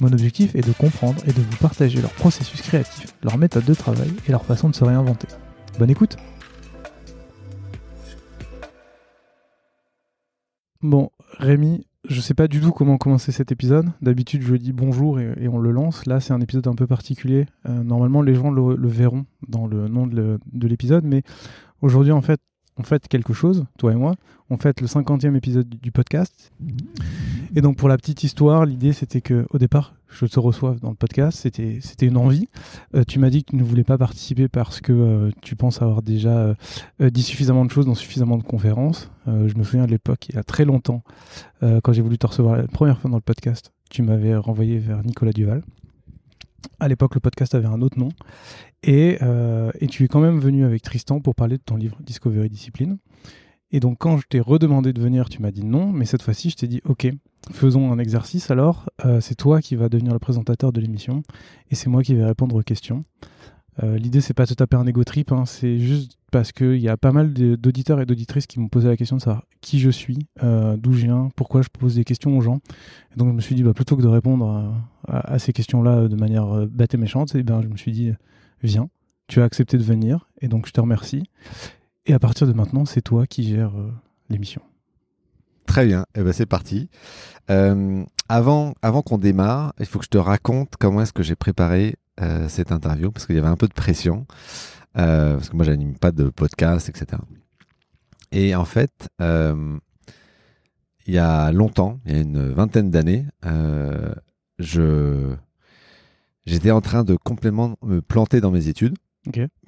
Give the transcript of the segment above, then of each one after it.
Mon objectif est de comprendre et de vous partager leur processus créatif, leur méthode de travail et leur façon de se réinventer. Bonne écoute Bon, Rémi, je sais pas du tout comment commencer cet épisode. D'habitude, je dis bonjour et, on le lance. Là, c'est un épisode un peu particulier. Euh, normalement, les gens le, verront dans le nom de l'épisode, mais aujourd'hui, en fait, on fait quelque chose, toi et moi. On fait le 50e épisode du podcast. Et donc, pour la petite histoire, l'idée, c'était que au départ, je te reçoive dans le podcast. C'était, c'était une envie. Euh, tu m'as dit que tu ne voulais pas participer parce que euh, tu penses avoir déjà euh, dit suffisamment de choses dans suffisamment de conférences. je me souviens de l'époque, il y a très longtemps, quand j'ai voulu te recevoir la première fois dans le podcast, tu m'avais renvoyé vers Nicolas Duval. À l'époque, le podcast avait un autre nom. Et, et, tu es quand même venu avec Tristan pour parler de ton livre Discovery Discipline. Et donc, quand je t'ai redemandé de venir, tu m'as dit non, mais cette fois-ci, je t'ai dit ok, faisons un exercice alors. Euh, c'est toi qui vas devenir le présentateur de l'émission et c'est moi qui vais répondre aux questions. Euh, L'idée, c'est pas de taper un ego trip, hein, c'est juste parce qu'il y a pas mal d'auditeurs et d'auditrices qui m'ont posé la question de savoir qui je suis, euh, d'où je viens, pourquoi je pose des questions aux gens. Et donc, je me suis dit, bah, plutôt que de répondre à, ces questions-là de manière euh, bête et méchante, et ben, je me suis dit, viens, tu as accepté de venir et donc je te remercie. Et à partir de maintenant, c'est toi qui gères euh, l'émission. Très bien, eh ben c'est parti. Euh, avant avant qu'on démarre, il faut que je te raconte comment est-ce que j'ai préparé euh, cette interview, parce qu'il y avait un peu de pression, euh, parce que moi j'anime pas de podcast, etc. Et en fait, il y a longtemps, il y a une vingtaine d'années, je j'étais en train de complètement me planter dans mes études,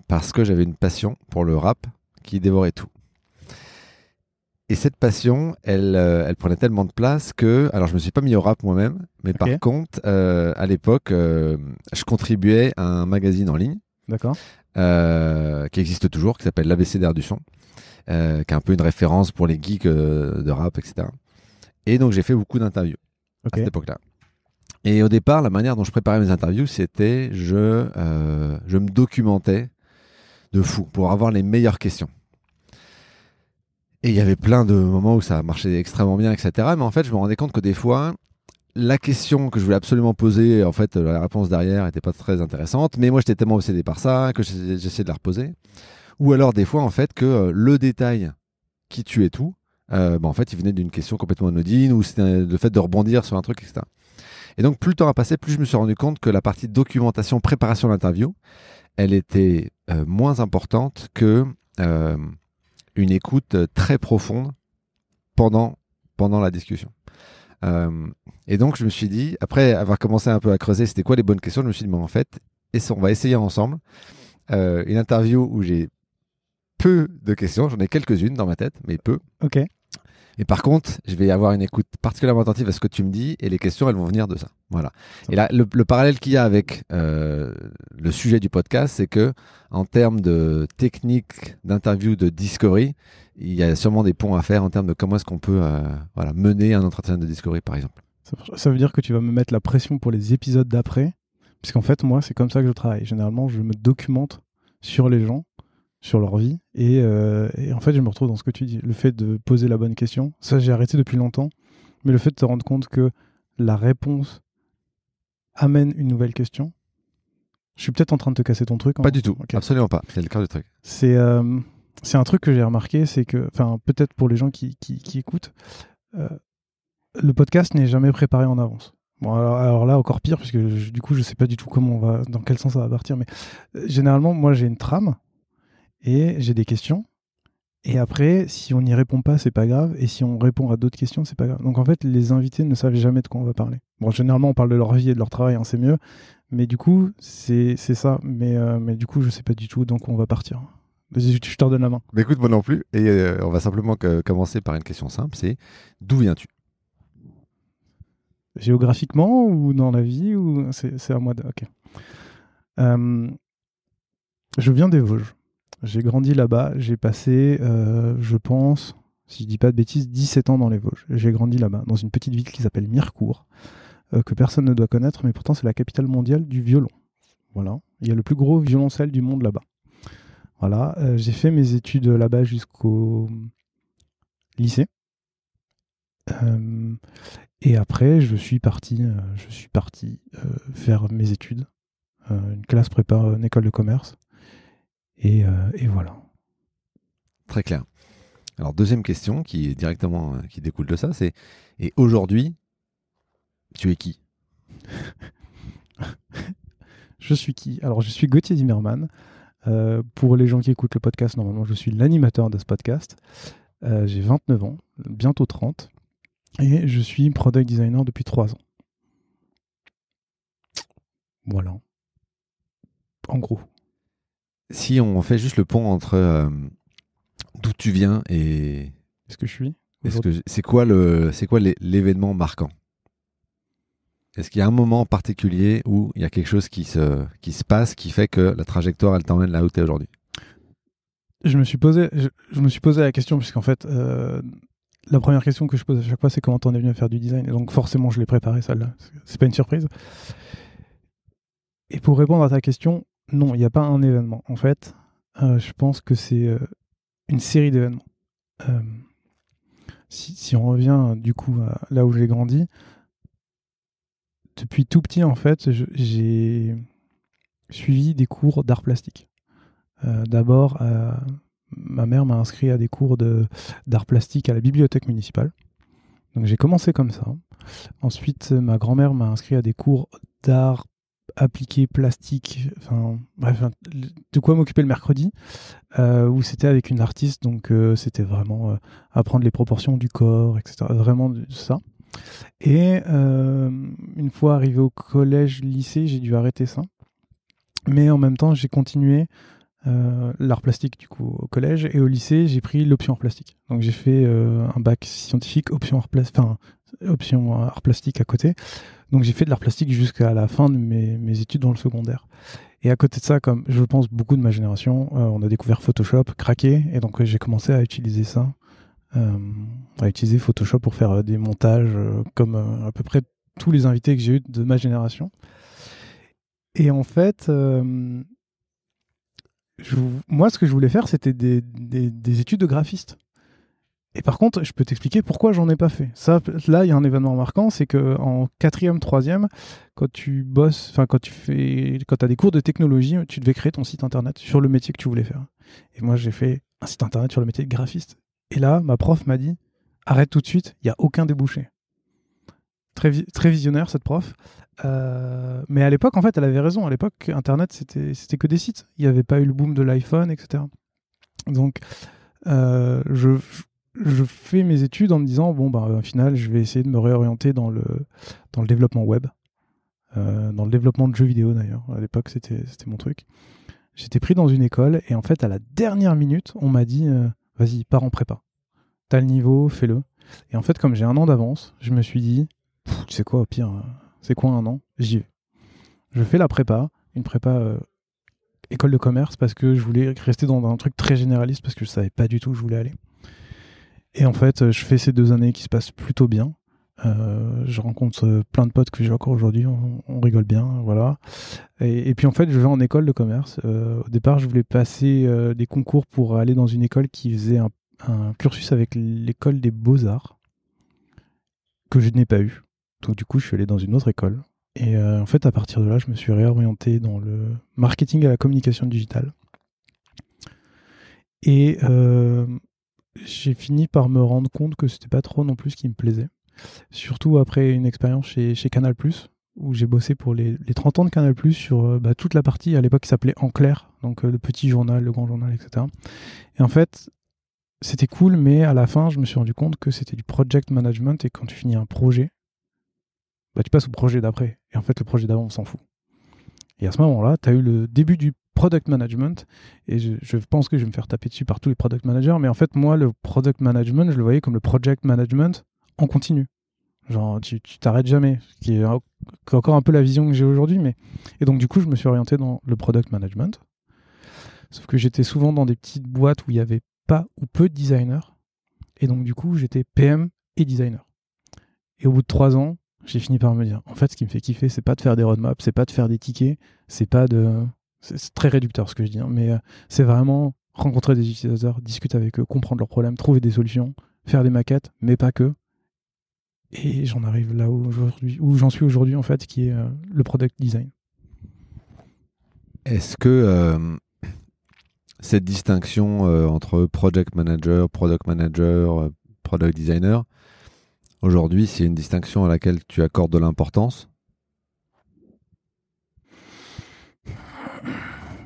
parce que j'avais une passion pour le rap qui dévorait tout. Et cette passion, elle, euh, elle prenait tellement de place que, alors je me suis pas mis au rap moi-même, mais par contre, euh, à l'époque, euh, je contribuais à un magazine en ligne, d'accord, qui existe toujours, qui s'appelle l'ABC d'air du son, qui est un peu une référence pour les geeks de rap, etc. Et donc j'ai fait beaucoup d'interviews à cette époque-là. Et au départ, la manière dont je préparais mes interviews, c'était je, je me documentais de fou pour avoir les meilleures questions. Et il y avait plein de moments où ça marchait extrêmement bien, etc. Mais en fait, je me rendais compte que des fois, la question que je voulais absolument poser, en fait, la réponse derrière n'était pas très intéressante. Mais moi, j'étais tellement obsédé par ça que j'essayais de la reposer. Ou alors, des fois, en fait, que euh, le détail qui tuait tout, euh, bah, en fait, il venait d'une question complètement anodine ou c'était le fait de rebondir sur un truc, etc. Et donc, plus le temps a passé, plus je me suis rendu compte que la partie documentation, préparation de l'interview, elle était euh, moins importante que une écoute euh, très profonde pendant, pendant la discussion. Euh, et donc, je me suis dit, après avoir commencé un peu à creuser, c'était quoi les bonnes questions, je me suis dit, bon, en fait, on va essayer ensemble euh, une interview où j'ai peu de questions, j'en ai quelques-unes dans ma tête, mais peu. Ok. Et par contre, je vais avoir une écoute particulièrement attentive à ce que tu me dis et les questions, elles vont venir de ça. Voilà. Et là, le, parallèle qu'il y a avec euh, le sujet du podcast, c'est que en termes de technique d'interview de discovery, il y a sûrement des ponts à faire en termes de comment est-ce qu'on peut euh, voilà, mener un entretien de discovery, par exemple. Ça veut dire que tu vas me mettre la pression pour les épisodes d'après, puisqu'en fait, moi, c'est comme ça que je travaille. Généralement, je me documente sur les gens sur leur vie. Euh, et, en fait, je me retrouve dans ce que tu dis. Le fait de poser la bonne question, ça j'ai arrêté depuis longtemps, mais le fait de te rendre compte que la réponse amène une nouvelle question. Je suis peut-être en train de te casser ton truc. Pas du tout, absolument pas. C'est le cœur du truc. C'est euh, c'est un truc que j'ai remarqué, c'est que, enfin, peut-être pour les gens qui, qui, écoutent, euh, le podcast n'est jamais préparé en avance. Bon, alors, là, encore pire, puisque du coup, je sais pas du tout comment on va, dans quel sens ça va partir, mais généralement, moi, j'ai une trame et j'ai des questions. Et après, si on n'y répond pas, c'est pas grave. Et si on répond à d'autres questions, c'est pas grave. Donc en fait, les invités ne savent jamais de quoi on va parler. Bon, généralement, on parle de leur vie et de leur travail, hein, c'est mieux. Mais du coup, c'est ça. Mais, euh, mais du coup, je sais pas du tout, donc on va partir. Je te redonne la main. Mais écoute, moi non plus. Et euh, on va simplement commencer par une question simple c'est d'où viens-tu? Géographiquement ou dans la vie ou C'est à moi de. Ok. Euh, je viens des Vosges. J'ai grandi là-bas. J'ai passé, euh, je pense, si je dis pas de bêtises, 17 ans dans les Vosges. J'ai grandi là-bas, dans une petite ville qui s'appelle Mirecourt, euh, que personne ne doit connaître, mais pourtant c'est la capitale mondiale du violon. Voilà. Il y a le plus gros violoncelle du monde là-bas. Voilà. Euh, j'ai fait mes études là-bas jusqu'au lycée. et après, je suis parti, je suis parti faire mes études, une classe prépa, une école de commerce. Euh, et, voilà. Très clair. Alors deuxième question qui est directement euh, qui découle de ça, c'est et aujourd'hui, tu es qui? Je suis qui? Alors je suis Gauthier Zimmerman. Euh, pour les gens qui écoutent le podcast, normalement je suis l'animateur de ce podcast. J'ai 29 ans, bientôt 30, et je suis product designer depuis 3 ans. Voilà. En gros si on fait juste le pont entre euh, d'où tu viens et est-ce que je suis est-ce que c'est quoi le c'est quoi l'événement marquant? Est-ce qu'il y a un moment particulier où il y a quelque chose qui se qui se passe qui fait que la trajectoire elle t'emmène là où tu es aujourd'hui? Je me suis posé je, me suis posé la question puisqu'en fait euh, la première question que je pose à chaque fois c'est comment t'en es venu à faire du design? Et donc forcément je l'ai préparé celle-là. C'est pas une surprise. Et pour répondre à ta question, non, il n'y a pas un événement. En fait, euh, je pense que c'est euh, une série d'événements. Euh, si, on revient du coup là où j'ai grandi, depuis tout petit, en fait, j'ai suivi des cours d'art plastique. D'abord, ma mère m'a inscrit à des cours d'art plastique à la bibliothèque municipale. Donc j'ai commencé comme ça. Ensuite, ma grand-mère m'a inscrit à des cours d'art appliqué plastique, enfin bref, de quoi m'occuper le mercredi, euh, où c'était avec une artiste, donc euh, c'était vraiment euh, apprendre les proportions du corps, etc. Vraiment de ça. Et une fois arrivé au collège, lycée, j'ai dû arrêter ça. Mais en même temps, j'ai continué l'art plastique du coup au collège et au lycée, j'ai pris l'option art plastique. Donc j'ai fait un bac scientifique, option art, enfin, option art plastique à côté. Donc j'ai fait de l'art plastique jusqu'à la fin de mes, études dans le secondaire. Et à côté de ça, comme je pense beaucoup de ma génération, euh, on a découvert Photoshop, craqué, et donc j'ai commencé à utiliser ça, euh, à utiliser Photoshop pour faire euh, des montages comme à peu près tous les invités que j'ai eu de ma génération. Et en fait, moi, ce que je voulais faire, c'était des études de graphiste. Et par contre, je peux t'expliquer pourquoi j'en ai pas fait. Ça, là, il y a un événement marquant, c'est que en quatrième, troisième, quand tu bosses, enfin quand tu fais, quand as des cours de technologie, tu devais créer ton site internet sur le métier que tu voulais faire. Et moi, j'ai fait un site internet sur le métier de graphiste. Et là, ma prof m'a dit, arrête tout de suite, il y a aucun débouché. Très, très visionnaire cette prof. Euh, mais à l'époque, en fait, elle avait raison. À l'époque, Internet, c'était que des sites. Il n'y avait pas eu le boom de l'iPhone, etc. Donc, euh, je, je fais mes études en me disant bon bah au final je vais essayer de me réorienter dans le dans le développement web euh, dans le développement de jeux vidéo d'ailleurs. À l'époque c'était mon truc. J'étais pris dans une école et en fait à la dernière minute on m'a dit euh, vas-y pars en prépa. T'as le niveau fais-le. Et en fait comme j'ai un an d'avance je me suis dit tu sais quoi au pire euh, c'est quoi un an? J'y vais. Je fais la prépa une prépa école de commerce parce que je voulais rester dans un truc très généraliste parce que je savais pas du tout où je voulais aller et en fait, je fais ces deux années qui se passent plutôt bien. Euh, je rencontre euh, plein de potes que j'ai encore aujourd'hui, on, rigole bien, voilà. Et, puis en fait, je vais en école de commerce. Euh, au départ, je voulais passer des concours pour aller dans une école qui faisait un, cursus avec l'école des beaux-arts, que je n'ai pas eu. Donc du coup, je suis allé dans une autre école. Et en fait, à partir de là, je me suis réorienté dans le marketing et la communication digitale. Et j'ai fini par me rendre compte que c'était pas trop non plus ce qui me plaisait. Surtout après une expérience chez, chez Canal, où j'ai bossé pour les, 30 ans de Canal sur euh, bah, toute la partie à l'époque qui s'appelait En clair, donc euh, le petit journal, le grand journal, etc. Et en fait, c'était cool, mais à la fin, je me suis rendu compte que c'était du project management et quand tu finis un projet, bah, tu passes au projet d'après. Et en fait, le projet d'avant, on s'en fout. Et à ce moment-là, tu as eu le début du product management. Et je, pense que je vais me faire taper dessus par tous les product managers. Mais en fait, moi, le product management, je le voyais comme le project management en continu. Genre, tu t'arrêtes jamais. Ce qui est encore un peu la vision que j'ai aujourd'hui. Mais... Et donc, du coup, je me suis orienté dans le product management. Sauf que j'étais souvent dans des petites boîtes où il n'y avait pas ou peu de designers. Et donc, du coup, j'étais PM et designer. Et au bout de trois ans, j'ai fini par me dire, en fait, ce qui me fait kiffer, c'est pas de faire des roadmaps, c'est pas de faire des tickets, c'est pas de. C'est très réducteur ce que je dis, hein, mais euh, c'est vraiment rencontrer des utilisateurs, discuter avec eux, comprendre leurs problèmes, trouver des solutions, faire des maquettes, mais pas que. Et j'en arrive là où, j'en suis aujourd'hui, en fait, qui est euh, le product design. Est-ce que euh, cette distinction entre project manager, product manager, product designer, aujourd'hui, c'est une distinction à laquelle tu accordes de l'importance?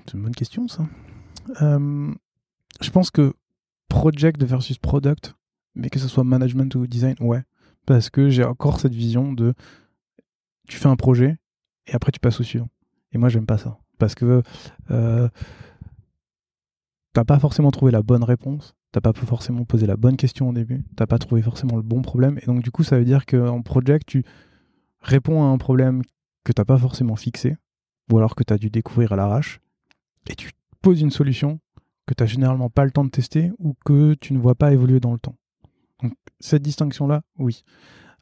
C'est une bonne question, ça. Euh, je pense que project versus product, mais que ce soit management ou design, ouais. Parce que j'ai encore cette vision de tu fais un projet et après tu passes au suivant. Et moi, j'aime pas ça. Parce que euh, t'as pas forcément trouvé la bonne réponse t'as pas forcément posé la bonne question au début, t'as pas trouvé forcément le bon problème, et donc du coup ça veut dire qu'en project tu réponds à un problème que t'as pas forcément fixé, ou alors que tu as dû découvrir à l'arrache, et tu poses une solution que tu n'as généralement pas le temps de tester ou que tu ne vois pas évoluer dans le temps. Donc cette distinction-là, oui.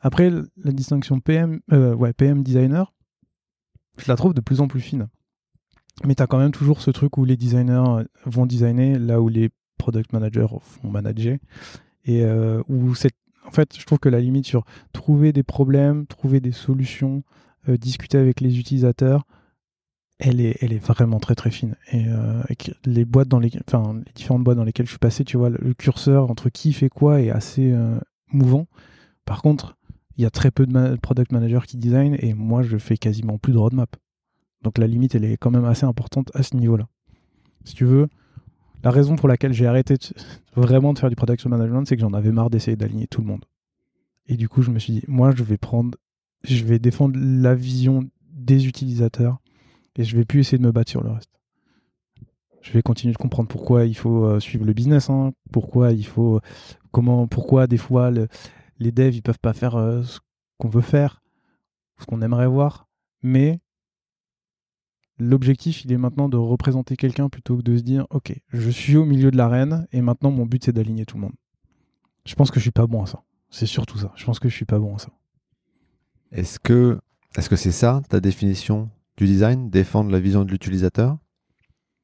Après, la distinction PM, euh, ouais, PM designer, je la trouve de plus en plus fine. Mais tu as quand même toujours ce truc où les designers vont designer là où les product managers vont manager. Et euh, où en fait, je trouve que la limite sur trouver des problèmes, trouver des solutions, euh, discuter avec les utilisateurs, elle est, vraiment très très fine. Et, euh, les boîtes dans les, différentes boîtes dans lesquelles je suis passé, tu vois, le, curseur entre qui fait quoi est assez mouvant. Par contre, il y a très peu de product managers qui design et moi, je fais quasiment plus de roadmap. Donc la limite, elle est quand même assez importante à ce niveau-là. Si tu veux, la raison pour laquelle j'ai arrêté vraiment de faire du production management, c'est que j'en avais marre d'essayer d'aligner tout le monde. Et du coup, je me suis dit, moi, je vais prendre, je vais défendre la vision des utilisateurs et je vais plus essayer de me battre sur le reste. Je vais continuer de comprendre pourquoi il faut euh, suivre le business, hein, pourquoi il faut, comment, pourquoi des fois les devs ils peuvent pas faire euh, ce qu'on veut faire, ce qu'on aimerait voir, mais L'objectif, il est maintenant de représenter quelqu'un plutôt que de se dire Ok, je suis au milieu de l'arène et maintenant mon but c'est d'aligner tout le monde. Je pense que je suis pas bon à ça. C'est surtout ça. Je pense que je suis pas bon à ça. Est-ce que est-ce que c'est ça ta définition du design Défendre la vision de l'utilisateur?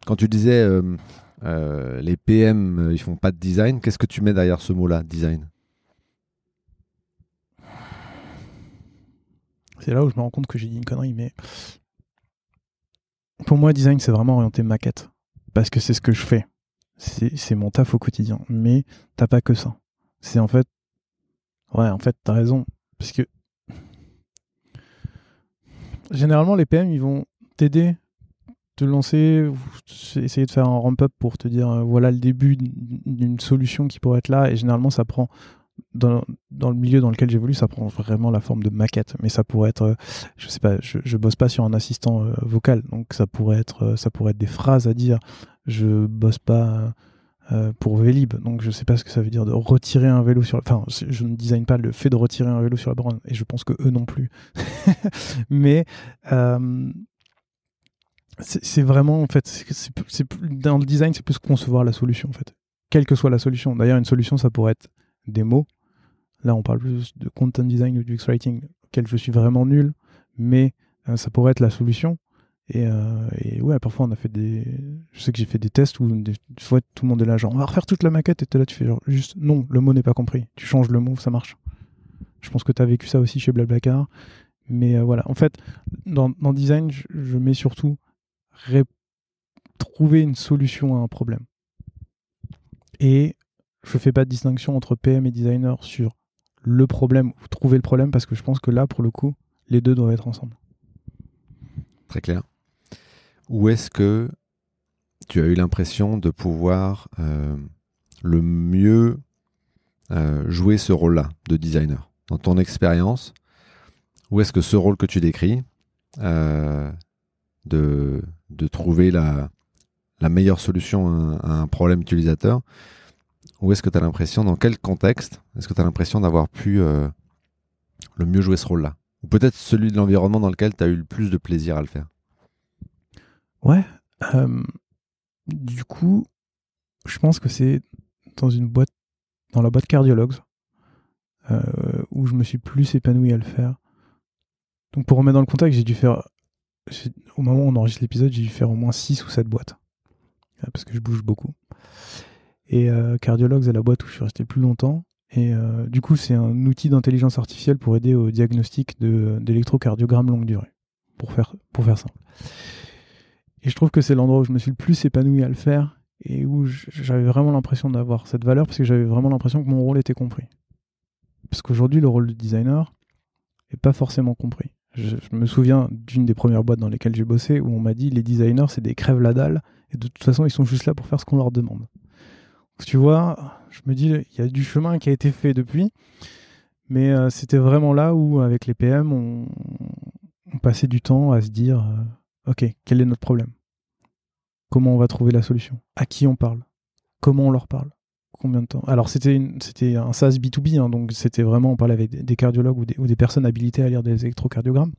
Quand tu disais euh, euh, les PM euh, ils font pas de design, qu'est-ce que tu mets derrière ce mot-là, design? C'est là où je me rends compte que j'ai dit une connerie, mais pour moi, design, c'est vraiment orienté maquette. Parce que c'est ce que je fais. C'est mon taf au quotidien. Mais t'as pas que ça. C'est en fait. Ouais, en fait, t'as raison. Parce que. Généralement, les PM, ils vont t'aider, te lancer, essayer de faire un ramp-up pour te dire euh, voilà le début d'une solution qui pourrait être là. Et généralement, ça prend dans, le milieu dans lequel j'évolue, ça prend vraiment la forme de maquette. Mais ça pourrait être, euh, je sais pas, je, je bosse pas sur un assistant euh, vocal, donc ça pourrait être, ça pourrait être des phrases à dire. Je bosse pas pour Vélib, donc je sais pas ce que ça veut dire de retirer un vélo sur. Enfin, je ne design pas le fait de retirer un vélo sur la borne, et je pense que eux non plus. Mais c'est vraiment en fait, dans le design, c'est plus concevoir la solution en fait, quelle que soit la solution. D'ailleurs, une solution, ça pourrait être des mots. Là, on parle plus de content design ou du X-Writing, auquel je suis vraiment nul, mais euh, ça pourrait être la solution. Euh, et, ouais, parfois on a fait des. Je sais que j'ai fait des tests où des fois tout le monde est là, genre on va refaire toute la maquette, et là tu fais genre juste non, le mot n'est pas compris. Tu changes le mot, ça marche. Je pense que tu as vécu ça aussi chez Blablacar. Mais euh, voilà, en fait, dans, design, je, je mets surtout trouver une solution à un problème. Et je fais pas de distinction entre PM et designer sur le problème ou trouver le problème parce que je pense que là, pour le coup, les deux doivent être ensemble. très clair. Où est-ce que tu as eu l'impression de pouvoir euh, le mieux euh, jouer ce rôle-là de designer? Dans ton expérience, où est-ce que ce rôle que tu décris, euh, de, trouver la, la, meilleure solution à, un problème utilisateur, où est-ce que tu as l'impression, dans quel contexte, est-ce que tu as l'impression d'avoir pu le mieux jouer ce rôle-là? Ou peut-être celui de l'environnement dans lequel tu as eu le plus de plaisir à le faire? Ouais. du coup, je pense que c'est dans une boîte, dans la boîte Cardiologues, euh, où je me suis plus épanoui à le faire. Donc pour remettre dans le contexte, j'ai dû faire, au moment où on enregistre l'épisode, j'ai dû faire au moins 6 ou 7 boîtes. Euh, parce que je bouge beaucoup. Et euh, Cardiologues est la boîte où je suis resté plus longtemps. Et du coup, c'est un outil d'intelligence artificielle pour aider au diagnostic d'électrocardiogramme longue durée. Pour faire, pour faire simple. Et je trouve que c'est l'endroit où je me suis le plus épanoui à le faire et où j'avais vraiment l'impression d'avoir cette valeur parce que j'avais vraiment l'impression que mon rôle était compris. Parce qu'aujourd'hui, le rôle de designer n'est pas forcément compris. Je, me souviens d'une des premières boîtes dans lesquelles j'ai bossé où on m'a dit les designers, c'est des crèves la dalle et de toute façon, ils sont juste là pour faire ce qu'on leur demande. Donc, tu vois, je me dis, il y a du chemin qui a été fait depuis, mais euh, c'était vraiment là où, avec les PM, on, passait du temps à se dire. Euh, Ok, quel est notre problème? Comment on va trouver la solution? À qui on parle? Comment on leur parle? Combien de temps? Alors c'était un SaaS B2B, hein, donc c'était vraiment, on parlait avec des, cardiologues ou des, personnes habilitées à lire des électrocardiogrammes.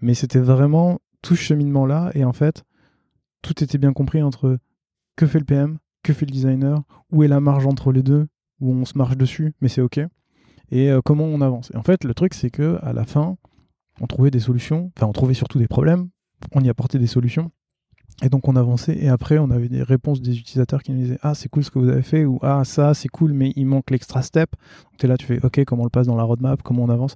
Mais c'était vraiment tout ce cheminement-là, et en fait, tout était bien compris entre que fait le PM, que fait le designer, où est la marge entre les deux, où on se marche dessus, mais c'est ok, et euh, comment on avance? Et en fait, le truc, c'est que à la fin, on trouvait des solutions, enfin, on trouvait surtout des problèmes, on y apportait des solutions. Et donc on avançait et après on avait des réponses des utilisateurs qui nous disaient ah c'est cool ce que vous avez fait ou ah ça c'est cool mais il manque l'extra step. Donc es là tu fais ok comment on le passe dans la roadmap, comment on avance.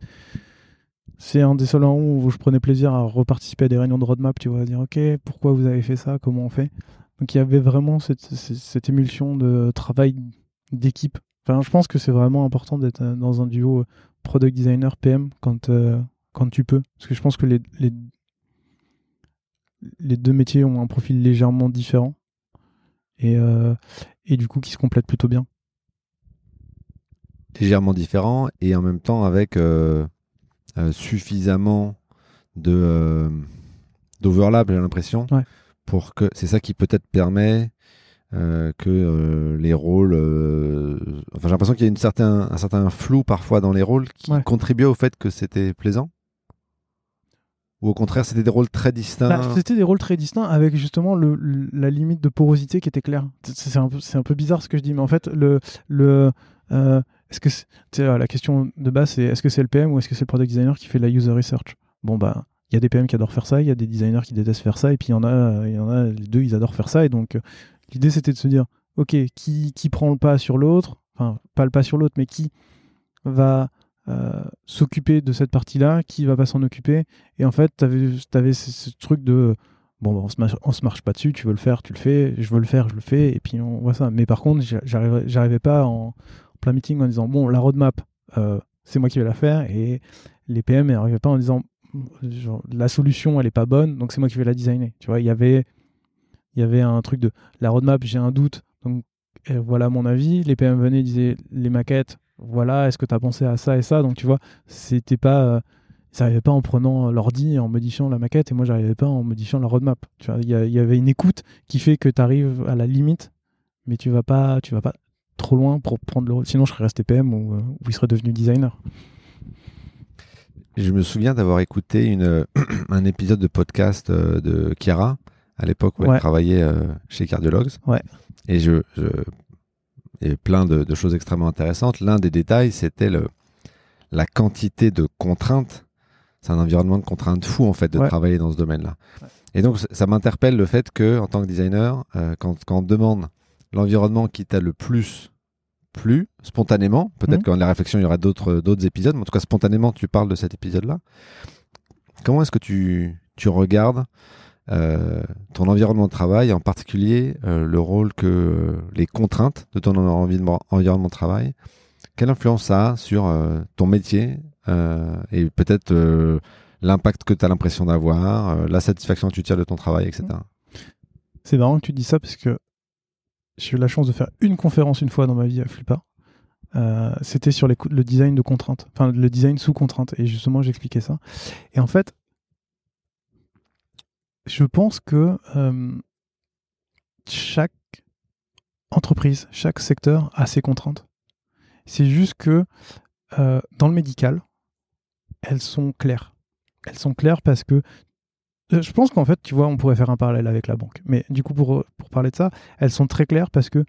C'est un des seuls où je prenais plaisir à reparticiper à des réunions de roadmap, tu vois, à dire ok pourquoi vous avez fait ça, comment on fait. Donc il y avait vraiment cette, émulsion de travail d'équipe. Enfin je pense que c'est vraiment important d'être dans un duo product designer PM quand, euh, quand tu peux. Parce que je pense que les les deux métiers ont un profil légèrement différent et, euh, et du coup qui se complètent plutôt bien. Légèrement différent et en même temps avec euh, euh, suffisamment de d'overlap, j'ai l'impression, pour que c'est ça qui peut-être permet que les rôles. enfin, j'ai l'impression qu'il y a une certain, un certain flou parfois dans les rôles qui contribue au fait que c'était plaisant. Ou au contraire, c'était des rôles très distincts bah, C'était des rôles très distincts avec justement la limite de porosité qui était claire. C'est un, peu, bizarre ce que je dis, mais en fait, euh, la question de base, c'est est-ce que c'est le PM ou est-ce que c'est le product designer qui fait la user research? Bon, bah, il y a des PM qui adorent faire ça, il y a des designers qui détestent faire ça, et puis il y en a, il y en a les deux, ils adorent faire ça. Et donc, euh, l'idée, c'était de se dire, OK, qui prend le pas sur l'autre Enfin, pas le pas sur l'autre, mais qui va euh, s'occuper de cette partie-là, qui va pas s'en occuper. Et en fait, tu avais, ce, truc de bon, on, se marche, pas dessus, tu veux le faire, tu le fais, je veux le faire, je le fais, et puis on voit ça. Mais par contre, j'arrivais pas en, plein meeting en disant bon, la roadmap, euh, c'est moi qui vais la faire, et les PM n'arrivaient pas en disant la solution, elle est pas bonne, donc c'est moi qui vais la designer. Tu vois, il avait, il y avait un truc de la roadmap, j'ai un doute, donc voilà mon avis. Les PM venaient, disaient les maquettes, voilà, est-ce que tu as pensé à ça et ça? Donc tu vois, c'était pas. Euh, ils n'arrivaient pas en prenant l'ordi et en modifiant la maquette, et moi j'arrivais pas en modifiant la roadmap. Tu vois, il y, avait une écoute qui fait que tu arrives à la limite, mais tu vas pas, tu vas pas trop loin pour prendre le rôle. Sinon, je serais resté PM ou, euh, ou il serait devenu designer. Je me souviens d'avoir écouté une, un épisode de podcast euh, de Chiara à l'époque où elle travaillait chez Cardiologues. Ouais. Et je, je et plein de, choses extrêmement intéressantes. L'un des détails, c'était la quantité de contraintes. C'est un environnement de contraintes fou, en fait, de travailler dans ce domaine-là. Et donc, ça m'interpelle le fait que, en tant que designer, euh, quand, on demande l'environnement qui t'a le plus plu, spontanément, peut-être mmh. qu'en la réflexion, il y aura d'autres épisodes, mais en tout cas, spontanément, tu parles de cet épisode-là. Comment est-ce que tu, tu regardes euh, ton environnement de travail, en particulier euh, le rôle que euh, les contraintes de ton environnement, de travail, quelle influence ça a sur ton métier et peut-être l'impact que tu as l'impression d'avoir, la satisfaction que tu tires de ton travail, etc. C'est marrant que tu dis ça parce que j'ai eu la chance de faire une conférence une fois dans ma vie à Flippa. Euh, c'était sur le design de contrainte, enfin le design sous contrainte. Et justement, j'expliquais ça. Et en fait, je pense que chaque entreprise, chaque secteur a ses contraintes. C'est juste que dans le médical, elles sont claires. Elles sont claires parce que je pense qu'en fait, tu vois, on pourrait faire un parallèle avec la banque. Mais du coup, pour, parler de ça, elles sont très claires parce que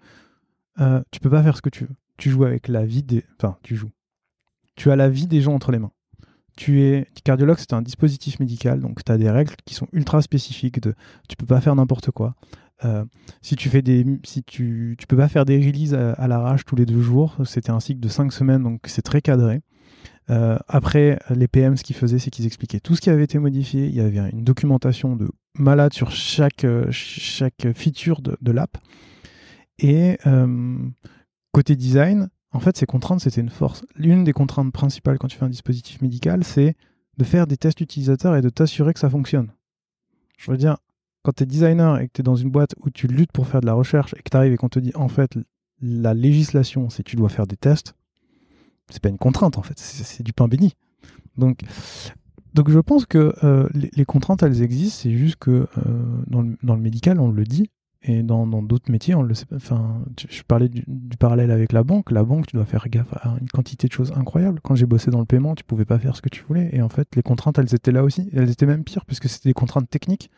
tu peux pas faire ce que tu veux. Tu joues avec la vie des. Enfin, tu joues. Tu as la vie des gens entre les mains. Tu es cardiologue, c'est un dispositif médical, donc tu as des règles qui sont ultra spécifiques. De, tu peux pas faire n'importe quoi. Euh, si tu fais des, si tu, tu peux pas faire des releases à, à l'arrache tous les deux jours. C'était un cycle de cinq semaines, donc c'est très cadré. Euh, après, les PM, ce qu'ils faisaient, c'est qu'ils expliquaient tout ce qui avait été modifié. Il y avait une documentation de malade sur chaque, chaque feature de, l'app. Et euh, côté design, en fait, ces contraintes, c'était une force. L'une des contraintes principales quand tu fais un dispositif médical, c'est de faire des tests utilisateurs et de t'assurer que ça fonctionne. Je veux dire, quand tu es designer et que tu es dans une boîte où tu luttes pour faire de la recherche et que tu arrives et qu'on te dit, en fait, la législation, c'est tu dois faire des tests, c'est pas une contrainte en fait, c'est du pain béni. Donc, je pense que euh, les, contraintes elles existent, c'est juste que euh, dans, le, médical on le dit et dans d'autres métiers. Enfin, je parlais du, parallèle avec la banque. La banque tu dois faire gaffe à une quantité de choses incroyables. Quand j'ai bossé dans le paiement, tu pouvais pas faire ce que tu voulais et en fait les contraintes elles étaient là aussi. Elles étaient même pires puisque c'était des contraintes techniques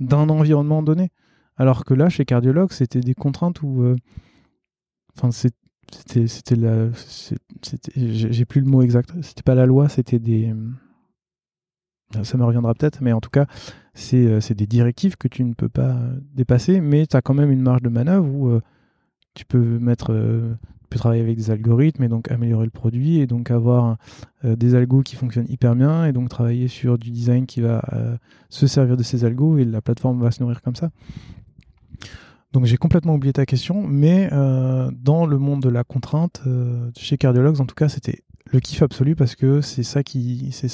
d'un environnement donné. Alors que là chez cardiologue c'était des contraintes où euh, Enfin, c'était, c'était la, j'ai plus le mot exact. C'était pas la loi, c'était des. Ça me reviendra peut-être, mais en tout cas, c'est, euh, c'est des directives que tu ne peux pas dépasser, mais tu as quand même une marge de manœuvre où euh, tu peux travailler avec des algorithmes et donc améliorer le produit et donc avoir des algos qui fonctionnent hyper bien et donc travailler sur du design qui va se servir de ces algos et la plateforme va se nourrir comme ça. Donc j'ai complètement oublié ta question, mais euh, dans le monde de la contrainte, euh, chez Cardiologues, en tout cas, c'était le kiff absolu parce que c'est ça qui fait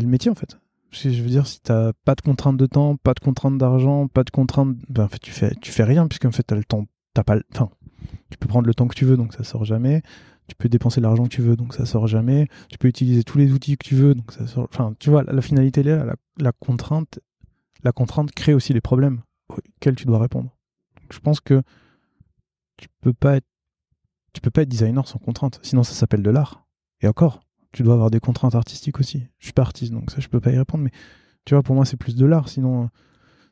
le métier en fait. Je veux dire, si t'as pas de contrainte de temps, pas de contrainte d'argent, pas de contrainte, ben en fait tu fais, tu fais rien puisque en fait t'as le temps, t'as pas, enfin, tu peux prendre le temps que tu veux donc ça sort jamais. Tu peux dépenser l'argent que tu veux donc ça sort jamais. Tu peux utiliser tous les outils que tu veux donc ça sort. Enfin, tu vois, la, finalité là, la, contrainte, la contrainte crée aussi les problèmes auquel tu dois répondre. je pense que tu peux pas être tu peux pas être designer sans contrainte, sinon ça s'appelle de l'art. Et encore, tu dois avoir des contraintes artistiques aussi. Je suis pas artiste, donc ça je peux pas y répondre, mais tu vois, pour moi c'est plus de l'art, sinon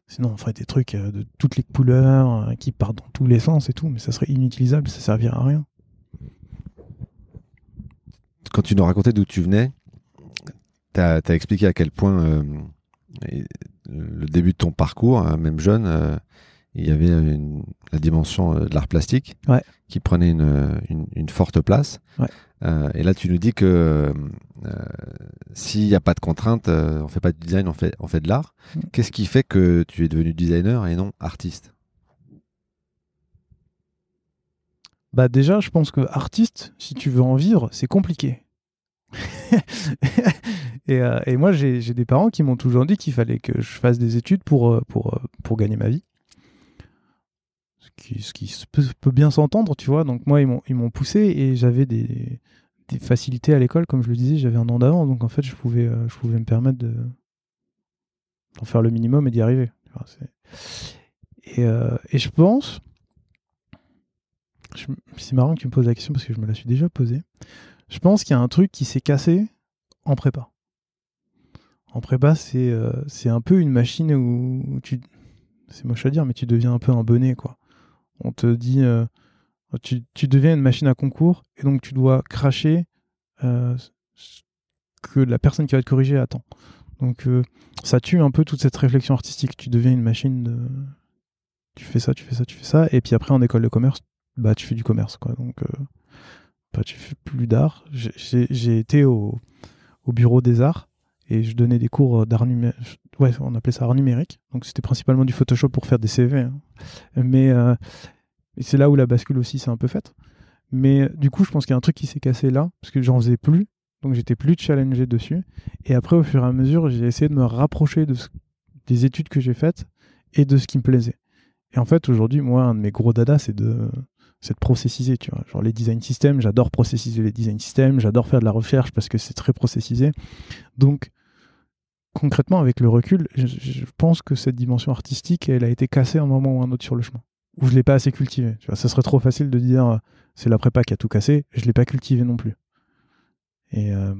sinon on ferait des trucs euh, de toutes les couleurs euh, qui partent dans tous les sens et tout, mais ça serait inutilisable, ça servirait à rien. Quand tu nous racontais d'où tu venais, tu as, expliqué à quel point euh, le début de ton parcours, hein, même jeune, euh, il y avait la dimension euh, de l'art plastique qui prenait une, forte place. Euh, et là, tu nous dis que s'il n'y a pas de contrainte, on fait pas de design, on fait, on fait de l'art. Mm. Qu'est-ce qui fait que tu es devenu designer et non artiste? Bah déjà, je pense que artiste, si tu veux en vivre, c'est compliqué. Euh, et, moi, j'ai des parents qui m'ont toujours dit qu'il fallait que je fasse des études pour, euh, pour, euh, pour gagner ma vie. Qui, ce qui peut, bien s'entendre, tu vois. Donc moi, ils m'ont poussé et j'avais des, facilités à l'école, comme je le disais, j'avais un an d'avant. Donc en fait, je pouvais, pouvais me permettre de d'en faire le minimum et d'y arriver. Et, et, je pense... C'est marrant que tu me poses la question parce que je me la suis déjà posée. Je pense qu'il y a un truc qui s'est cassé en prépa. En prépa, c'est euh, un peu une machine où tu. C'est moche à dire, mais tu deviens un peu un bonnet, quoi. On te dit. Euh, tu, deviens une machine à concours et donc tu dois cracher euh, que la personne qui va te corriger attend. Donc ça tue un peu toute cette réflexion artistique. Tu deviens une machine. Tu fais ça, tu fais ça, tu fais ça. Et puis après, en école de commerce, bah tu fais du commerce, quoi. Donc bah, tu fais plus d'art. J'ai été au, bureau des arts et je donnais des cours d'art numérique. Ouais, on appelait ça art numérique. Donc c'était principalement du Photoshop pour faire des CV. Hein. Mais euh, c'est là où la bascule aussi s'est un peu faite. Mais du coup, je pense qu'il y a un truc qui s'est cassé là, parce que j'en faisais plus. donc j'étais plus challengé dessus. Et après, au fur et à mesure, j'ai essayé de me rapprocher de des études que j'ai faites et de ce qui me plaisait. Et en fait, aujourd'hui, moi, un de mes gros dadas, c'est de, c'est de processiser, tu vois. Genre les design systems, j'adore processiser les design systems, j'adore faire de la recherche parce que c'est très processisé. Donc, concrètement, avec le recul, je, pense que cette dimension artistique, elle a été cassée à un moment ou un autre sur le chemin. Ou je l'ai pas assez cultivée. Ça serait trop facile de dire c'est la prépa qui a tout cassé. Je l'ai pas cultivé non plus. Et euh,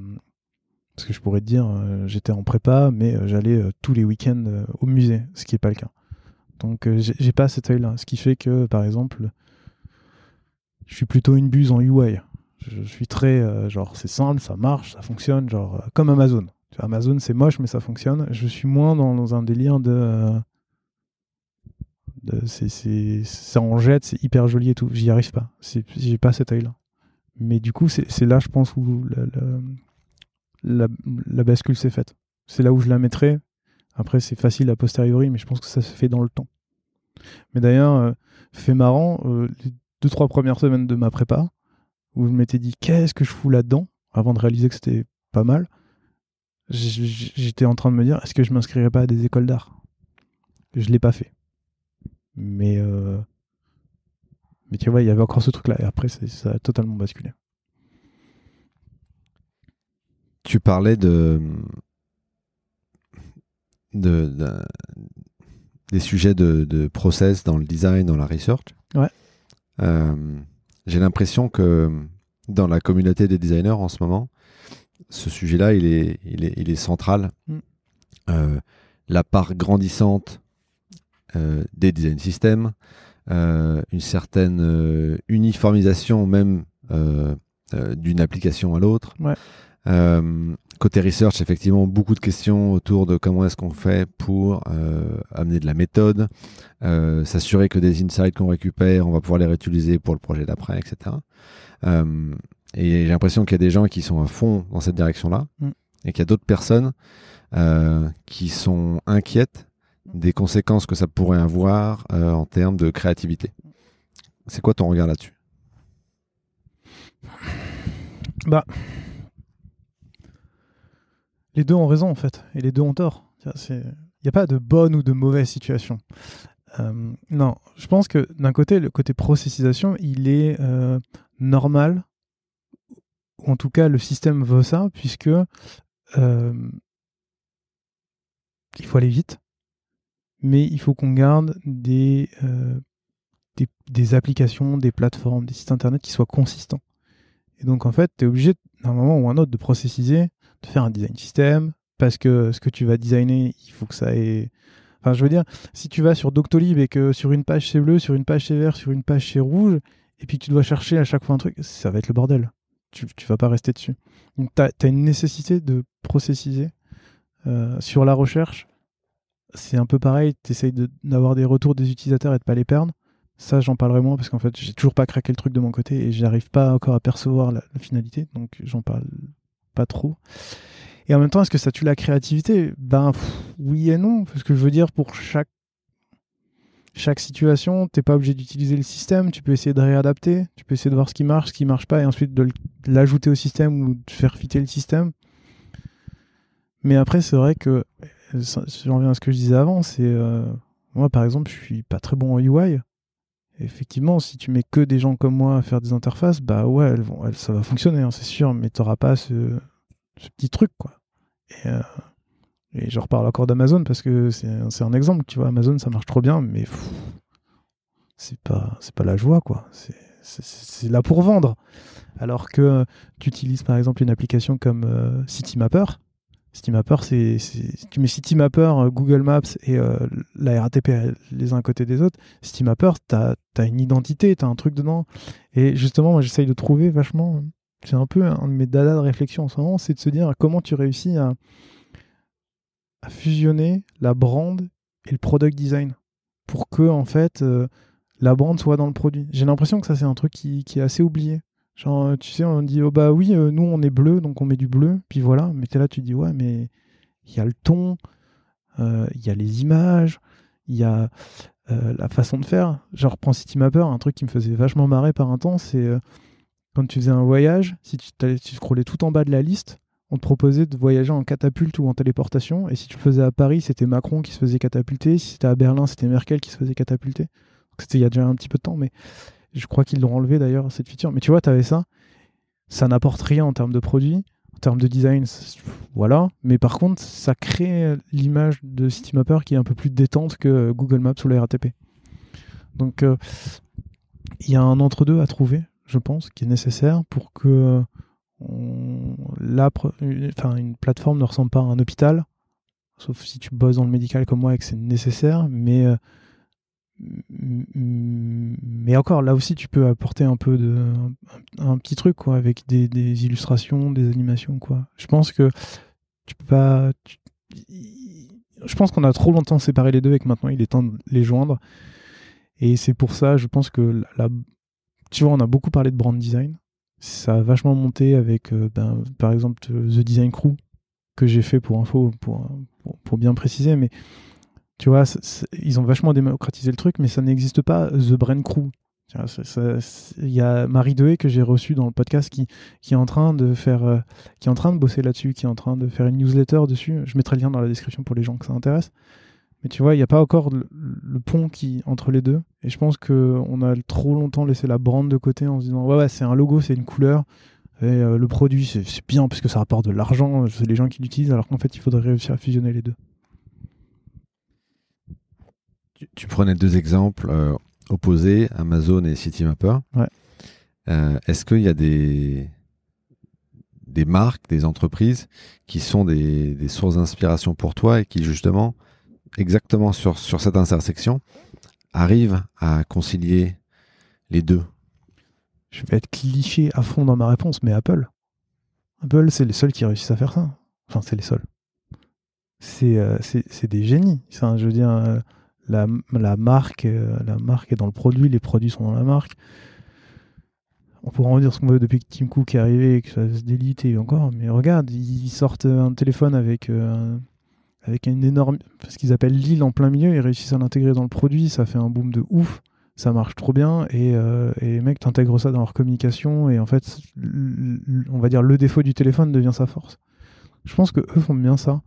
parce que je pourrais te dire, euh, j'étais en prépa, mais euh, j'allais tous les week-ends au musée, ce qui n'est pas le cas. Donc j'ai pas cet œil-là. Ce qui fait que, par exemple, je suis plutôt une buse en UI. Je suis très, genre, c'est simple, ça marche, ça fonctionne, genre, comme Amazon. Amazon, c'est moche, mais ça fonctionne. Je suis moins dans, un délire de. de c'est, ça en jette, c'est hyper joli et tout. J'y arrive pas. j'ai pas cet œil-là. Mais du coup, c'est, là, je pense, où la, la, bascule s'est faite. C'est là où je la mettrai. Après, c'est facile a posteriori, mais je pense que ça se fait dans le temps. Mais d'ailleurs, euh, fait marrant, euh, les deux, trois premières semaines de ma prépa, où je m'étais dit qu'est-ce que je fous là-dedans, avant de réaliser que c'était pas mal, j'étais en train de me dire est-ce que je m'inscrirais pas à des écoles d'art? Je l'ai pas fait. Mais, euh, mais tu vois, il y avait encore ce truc-là, et après, ça a totalement basculé. Tu parlais de, de, des sujets de, process dans le design, dans la research. Ouais. Euh, j'ai l'impression que dans la communauté des designers en ce moment, ce sujet-là, il est, il, est, il est central. Mm. Euh, la part grandissante euh, des design systems, une certaine uniformisation même d'une application à l'autre. Ouais. Euh, côté research, effectivement, beaucoup de questions autour de comment est-ce qu'on fait pour euh, amener de la méthode, euh, s'assurer que des insights qu'on récupère, on va pouvoir les réutiliser pour le projet d'après, etc. et j'ai l'impression qu'il y a des gens qui sont à fond dans cette direction-là, mm. et qu'il y a d'autres personnes qui sont inquiètes des conséquences que ça pourrait avoir en termes de créativité. C'est quoi ton regard là-dessus? Bah, les deux ont raison en fait, et les deux ont tort. Il n'y a pas de bonne ou de mauvaise situation. Euh, non, je pense que d'un côté, le côté processisation, il est euh, normal, en tout cas le système veut ça, puisque euh, il faut aller vite, mais il faut qu'on garde des, des, applications, des plateformes, des sites internet qui soient consistants. Et donc en fait, tu es obligé d'un moment ou un autre de processiser de faire un design system, parce que ce que tu vas designer, il faut que ça ait. Enfin, je veux dire, si tu vas sur Doctolib et que sur une page c'est bleu, sur une page c'est vert, sur une page c'est rouge, et puis tu dois chercher à chaque fois un truc, ça va être le bordel. Tu, tu vas pas rester dessus. Donc, tu as, une nécessité de processiser. Euh, sur la recherche, c'est un peu pareil, tu essayes d'avoir des retours des utilisateurs et de pas les perdre. Ça, j'en parlerai moins parce qu'en fait, j'ai toujours pas craqué le truc de mon côté et j'arrive pas encore à percevoir la finalité, donc j'en parle pas trop. Et en même temps, est-ce que ça tue la créativité? Ben oui et non, parce que je veux dire, pour chaque chaque situation, t'es pas obligé d'utiliser le système, tu peux essayer de réadapter, tu peux essayer de voir ce qui marche, ce qui marche pas, et ensuite de l'ajouter au système ou de faire fitter le système. Mais après, c'est vrai que, j'en reviens à ce que je disais avant, c'est euh, moi par exemple, je suis pas très bon en UI. effectivement, si tu mets que des gens comme moi à faire des interfaces, bah ouais, ça va fonctionner, hein, c'est sûr, mais t'auras pas ce, ce petit truc, quoi. Et, euh, et je reparle encore d'Amazon parce que c'est un exemple, tu vois. Amazon, ça marche trop bien, mais c'est pas, pas la joie, quoi. C'est là pour vendre. Alors que tu utilises par exemple une application comme euh, CityMapper. CityMapper, c'est, tu mets CityMapper, euh, Google Maps et la RATP les uns à côté des autres. CityMapper, tu as, une identité, tu as un truc dedans. Et justement, moi, j'essaye de trouver vachement c'est un peu un de mes dadas de réflexion en ce moment, c'est de se dire comment tu réussis à, fusionner la brand et le product design pour que en fait euh, la brand soit dans le produit. J'ai l'impression que ça c'est un truc qui, est assez oublié. Genre tu sais on dit oh bah oui euh, nous on est bleu donc on met du bleu puis voilà mais es là tu dis ouais mais il y a le ton, euh, il y a les images, il y a la façon de faire. Genre prends City Mapper un truc qui me faisait vachement marrer par un temps c'est quand tu faisais un voyage, si tu, tu scrollais tout en bas de la liste, on te proposait de voyager en catapulte ou en téléportation. Et si tu le faisais à Paris, c'était Macron qui se faisait catapulter. Si c'était à Berlin, c'était Merkel qui se faisait catapulter. C'était il y a déjà un petit peu de temps, mais je crois qu'ils l'ont enlevé d'ailleurs, cette feature. Mais tu vois, tu avais ça. Ça n'apporte rien en termes de produit. En termes de design, voilà. Mais par contre, ça crée l'image de CityMapper qui est un peu plus détente que Google Maps ou la RATP. Donc, euh, il y a un entre-deux à trouver, je pense, qui est nécessaire pour que enfin, une plateforme ne ressemble pas à un hôpital, sauf si tu bosses dans le médical comme moi et que c'est nécessaire, mais euh, mais encore là aussi tu peux apporter un peu de un, petit truc quoi avec des, illustrations des animations quoi. Je pense que tu peux pas je pense qu'on a trop longtemps séparé les deux et que maintenant il est temps de les joindre. Et c'est pour ça je pense que la, tu vois on a beaucoup parlé de brand design ça a vachement monté avec, euh, ben, par exemple, The Design Crew, que j'ai fait pour info, pour, pour, bien préciser, mais tu vois, ils ont vachement démocratisé le truc, mais ça n'existe pas The Brain Crew. Il y a Marie Dehé que j'ai reçue dans le podcast qui, qui est en train de faire, euh, qui est en train de bosser là-dessus, qui est en train de faire une newsletter dessus. Je mettrai le lien dans la description pour les gens que ça intéresse. Mais tu vois, il n'y a pas encore le, pont qui entre les deux. Et je pense qu'on a trop longtemps laissé la brande de côté en se disant ouais, ouais c'est un logo, c'est une couleur. Et euh, le produit, c'est bien parce que ça rapporte de l'argent, c'est les gens qui l'utilisent, alors qu'en fait, il faudrait réussir à fusionner les deux. Tu, prenais deux exemples euh, opposés, Amazon et CityMapper. Ouais. Euh, est-ce qu'il y a des, des marques, des entreprises qui sont des, des sources d'inspiration pour toi et qui justement exactement sur, sur cette intersection arrive à concilier les deux Je vais être cliché à fond dans ma réponse, mais Apple. Apple, c'est les seuls qui réussissent à faire ça. Enfin, c'est les seuls. C'est euh, des génies. je veux dire, euh, la, la, marque, euh, la marque est dans le produit, les produits sont dans la marque. On pourra en dire ce qu'on veut depuis que Tim Cook est arrivé que ça se délite et encore, mais regarde, ils sortent un téléphone avec avec une énorme. ce qu'ils appellent l'île en plein milieu, ils réussissent à l'intégrer dans le produit, ça fait un boom de ouf, ça marche trop bien, et, euh, les mecs t'intègrent ça dans leur communication, et en fait, on va dire le défaut du téléphone devient sa force. Je pense que eux font bien ça.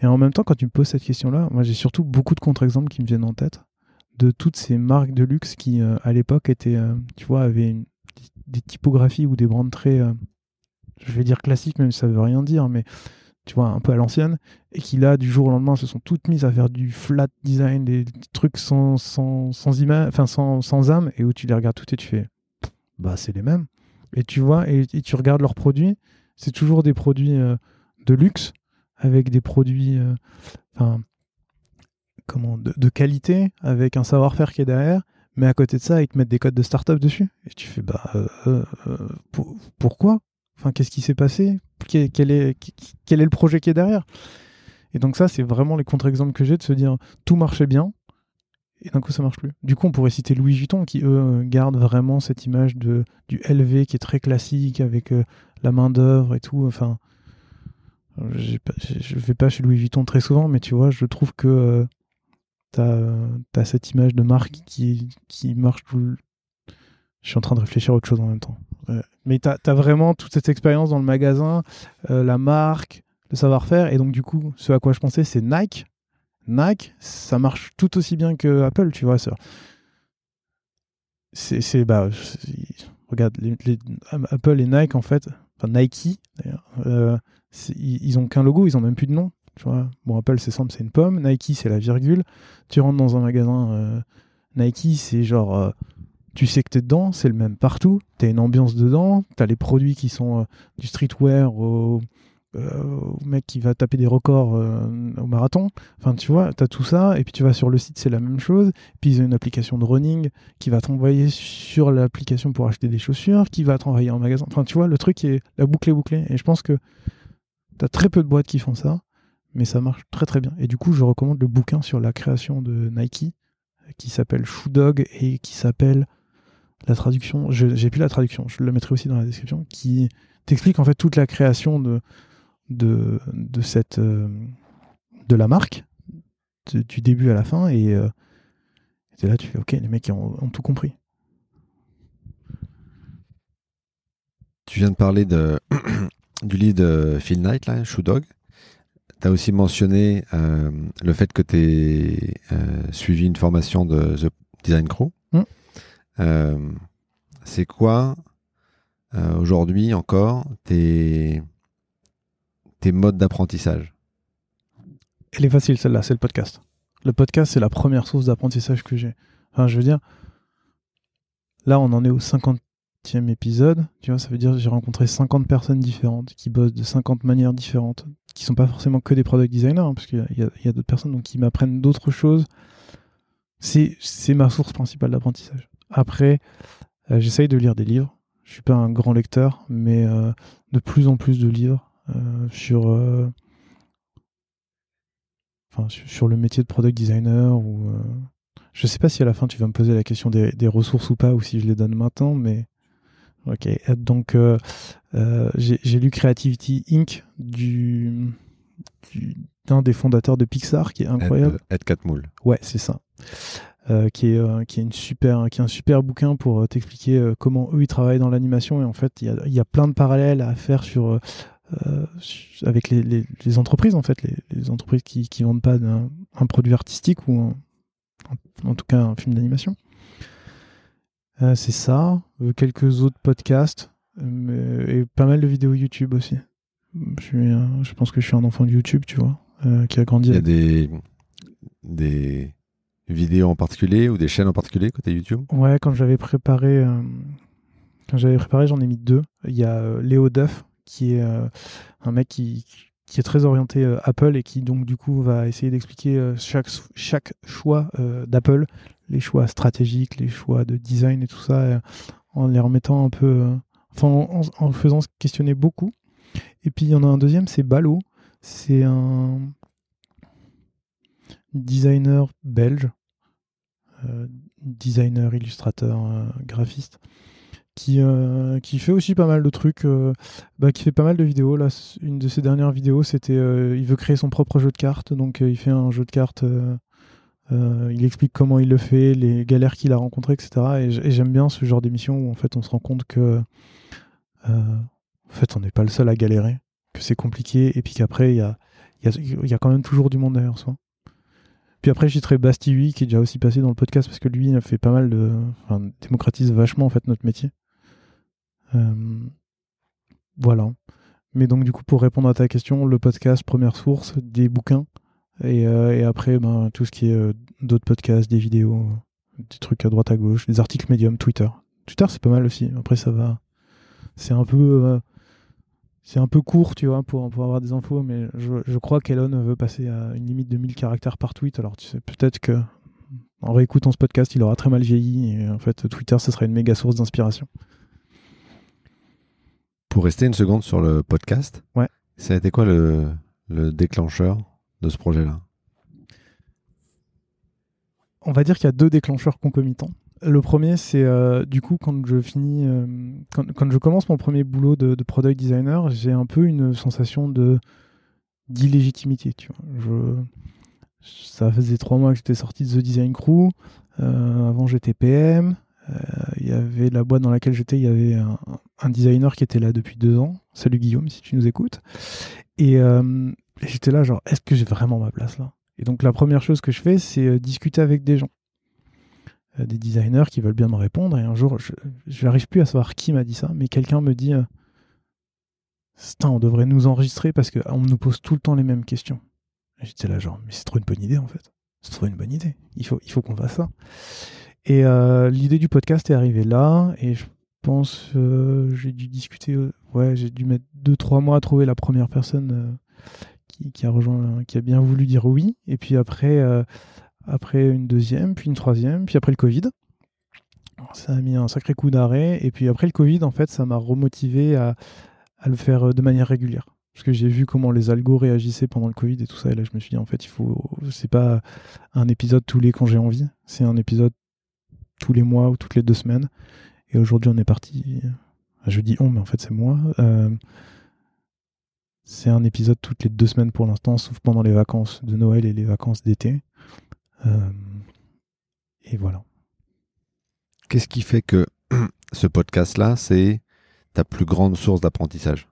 Et en même temps, quand tu me poses cette question-là, moi j'ai surtout beaucoup de contre-exemples qui me viennent en tête de toutes ces marques de luxe qui, euh, à l'époque, étaient, euh, tu vois, avaient des typographies ou des brands très, je vais dire classiques, même si ça veut rien dire, mais tu vois, un peu à l'ancienne, et qui là, du jour au lendemain, se sont toutes mises à faire du flat design, des, trucs sans, sans, sans, enfin, sans, sans, âme, et où tu les regardes toutes et tu fais, bah c'est les mêmes. Et tu vois, et, tu regardes leurs produits, c'est toujours des produits euh, de luxe, avec des produits, euh, comment, de, qualité, avec un savoir-faire qui est derrière, mais à côté de ça, ils te mettent des codes de start-up dessus. Et tu fais, bah, euh, pourquoi? Enfin, qu'est-ce qui s'est passé? Quel est, le projet qui est derrière? Et donc ça, c'est vraiment les contre-exemples que j'ai de se dire tout marchait bien et d'un coup ça marche plus. Du coup, on pourrait citer Louis Vuitton qui eux gardent vraiment cette image de du LV qui est très classique avec euh, la main d'œuvre et tout. Enfin, je vais pas chez Louis Vuitton très souvent, mais tu vois, je trouve que euh, tu as, cette image de marque qui, qui marche tout. Je suis en train de réfléchir à autre chose en même temps. Mais tu as, vraiment toute cette expérience dans le magasin, euh, la marque, le savoir-faire. Et donc, du coup, ce à quoi je pensais, c'est Nike. Nike, ça marche tout aussi bien que Apple, tu vois. C'est. Bah, regarde, Apple et Nike, en fait, enfin Nike, d'ailleurs, euh, ils, ont qu'un logo, ils ont même plus de nom. Tu vois. Bon, Apple, c'est simple, c'est une pomme. Nike, c'est la virgule. Tu rentres dans un magasin euh, Nike, c'est genre tu sais que tu es dedans, c'est le même partout, tu as une ambiance dedans, tu as les produits qui sont euh, du streetwear au, euh, mec qui va taper des records euh, au marathon. Enfin, tu vois, tu as tout ça, et puis tu vas sur le site, c'est la même chose. Puis ils ont une application de running qui va t'envoyer sur l'application pour acheter des chaussures, qui va t'envoyer en magasin. Enfin, tu vois, le truc est la boucle est bouclée. Et je pense que tu as très peu de boîtes qui font ça, mais ça marche très très bien. Et du coup, je recommande le bouquin sur la création de Nike qui s'appelle Shoe Dog et qui s'appelle la traduction, j'ai plus la traduction, je le mettrai aussi dans la description, qui t'explique en fait toute la création de, de, de cette euh, de la marque du début à la fin et euh, là tu fais ok les mecs ont, tout compris tu viens de parler de, du livre de Phil Knight, là, Shoe Dog. Tu as aussi mentionné euh, le fait que tu as suivi une formation de The Design Crew. Mm. C'est quoi, aujourd'hui encore, tes, tes modes d'apprentissage? Elle est facile, celle-là, c'est le podcast. Le podcast, c'est la première source d'apprentissage que j'ai. Enfin, je veux dire, là, on en est au 50 épisode, tu vois, ça veut dire que j'ai rencontré 50 personnes différentes qui bossent de 50 manières différentes, qui sont pas forcément que des product designers, hein, parce qu'il y a, d'autres personnes donc, qui m'apprennent d'autres choses. C'est ma source principale d'apprentissage. Après, euh, j'essaye de lire des livres. Je suis pas un grand lecteur, mais euh, de plus en plus de livres euh, sur, enfin, sur le métier de product designer ou je sais pas si à la fin tu vas me poser la question des, des, ressources ou pas, ou si je les donne maintenant, mais Ok, donc j'ai lu Creativity Inc. du, d'un des fondateurs de Pixar qui est incroyable. Ed, Catmull. Ouais, c'est ça. Euh, qui, est, qui, est une super, qui est un super bouquin pour t'expliquer comment eux ils travaillent dans l'animation et en fait il y a, y a, plein de parallèles à faire sur, avec les, les, entreprises en fait, les, les entreprises qui, qui vendent pas un, produit artistique ou en tout cas un film d'animation. Euh, c'est ça. Euh, quelques autres podcasts. Euh, et pas mal de vidéos YouTube aussi. Je, suis, je pense que je suis un enfant de YouTube, tu vois, qui a grandi. Il y a des, des vidéos en particulier ou des chaînes en particulier côté YouTube? Ouais, quand j'avais préparé, quand j'avais préparé, j'en ai mis deux. Il y a Léo Duff, qui est un mec qui, qui est très orienté Apple et qui donc du coup va essayer d'expliquer chaque, chaque choix d'Apple, les choix stratégiques, les choix de design et tout ça, euh, en les remettant un peu. Euh, enfin, en, faisant se questionner beaucoup. Et puis il y en a un deuxième, c'est Balo. C'est un designer belge, euh, designer, illustrateur, graphiste, qui, qui fait aussi pas mal de trucs, bah, qui fait pas mal de vidéos. Là, une de ses dernières vidéos, c'était il veut créer son propre jeu de cartes, donc il fait un jeu de cartes euh, il explique comment il le fait, les galères qu'il a rencontrées, etc. Et j'aime bien ce genre d'émission où en fait on se rend compte que euh, en fait on n'est pas le seul à galérer, que c'est compliqué, et puis qu'après il y a, y a, quand même toujours du monde derrière soi. Puis après j'y très Bastille qui est déjà aussi passé dans le podcast parce que lui il a fait pas mal de, enfin, démocratise vachement en fait notre métier. Euh, voilà. Mais donc du coup pour répondre à ta question, le podcast première source, des bouquins. Euh, et, après, ben, tout ce qui est euh, d'autres podcasts, des vidéos, des trucs à droite à gauche, des articles médium, Twitter. Twitter, c'est pas mal aussi. Après, ça va. C'est un peu. C'est un peu court, tu vois, pour, pour avoir des infos, mais je, crois qu'Elon veut passer à une limite de 1000 caractères par tweet. Alors, tu sais, peut-être que en réécoutant ce podcast, il aura très mal vieilli. Et en fait, Twitter, ce sera une méga source d'inspiration. Pour rester une seconde sur le podcast, ouais. ça a été quoi le, le déclencheur de ce projet-là? On va dire qu'il y a deux déclencheurs concomitants. Le premier, c'est euh, du coup quand je finis, euh, quand, je commence mon premier boulot de, product designer, j'ai un peu une sensation de d'illégitimité. Tu Je, ça faisait trois mois que j'étais sorti de The Design Crew. Euh, avant, j'étais PM. Il y avait la boîte dans laquelle j'étais, il y avait un, designer qui était là depuis deux ans. Salut Guillaume, si tu nous écoutes. Et j'étais là, genre, est-ce que j'ai vraiment ma place là? Et donc, la première chose que je fais, c'est discuter avec des gens. Euh, des designers qui veulent bien me répondre. Et un jour, je n'arrive plus à savoir qui m'a dit ça, mais quelqu'un me dit euh, on devrait nous enregistrer parce qu'on nous pose tout le temps les mêmes questions. J'étais là, genre, mais c'est trop une bonne idée en fait. C'est trop une bonne idée. Il faut, il faut qu'on fasse ça. Et l'idée du podcast est arrivée là, et je pense, j'ai dû discuter, ouais, j'ai dû mettre 2-3 mois à trouver la première personne qui, a rejoint, qui a bien voulu dire oui. Et puis après, euh, après une deuxième, puis une troisième, puis après le Covid. Ça a mis un sacré coup d'arrêt. Et puis après le Covid, en fait, ça m'a remotivé à, à, le faire euh, de manière régulière. Parce que j'ai vu comment les algos réagissaient pendant le Covid et tout ça. Et là, je me suis dit, en fait, il faut. C'est pas un épisode tous les quand j'ai envie. C'est un épisode tous les mois ou toutes les deux semaines. Et aujourd'hui, on est parti. Je dis on, mais en fait, c'est moi. Euh, c'est un épisode toutes les deux semaines pour l'instant, sauf pendant les vacances de Noël et les vacances d'été. Euh, et voilà. Qu'est-ce qui fait que ce podcast-là, c'est ta plus grande source d'apprentissage?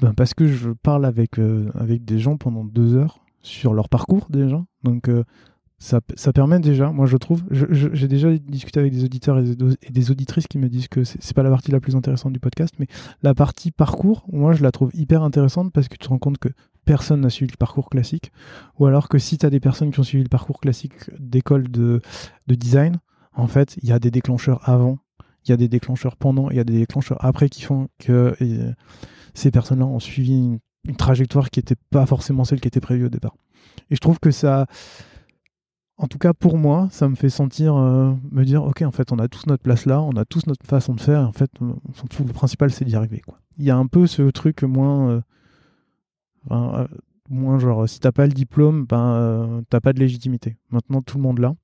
Ben Parce que je parle avec, euh, avec des gens pendant deux heures sur leur parcours déjà. Donc euh, ça, ça, permet déjà, moi je trouve, j'ai déjà discuté avec des auditeurs et des, auditrices qui me disent que c'est pas la partie la plus intéressante du podcast, mais la partie parcours, moi je la trouve hyper intéressante parce que tu te rends compte que personne n'a suivi le parcours classique, ou alors que si tu as des personnes qui ont suivi le parcours classique d'école de, de design, en fait, il y a des déclencheurs avant, il y a des déclencheurs pendant, il y a des déclencheurs après qui font que ces personnes-là ont suivi une, trajectoire qui n'était pas forcément celle qui était prévue au départ. Et je trouve que ça, en tout cas pour moi, ça me fait sentir, euh, me dire, ok, en fait, on a tous notre place là, on a tous notre façon de faire, en fait, on le principal c'est d'y arriver. Il y a un peu ce truc moins, euh, euh, moins genre, si t'as pas le diplôme, ben, t'as pas de légitimité. Maintenant, tout le monde l'a.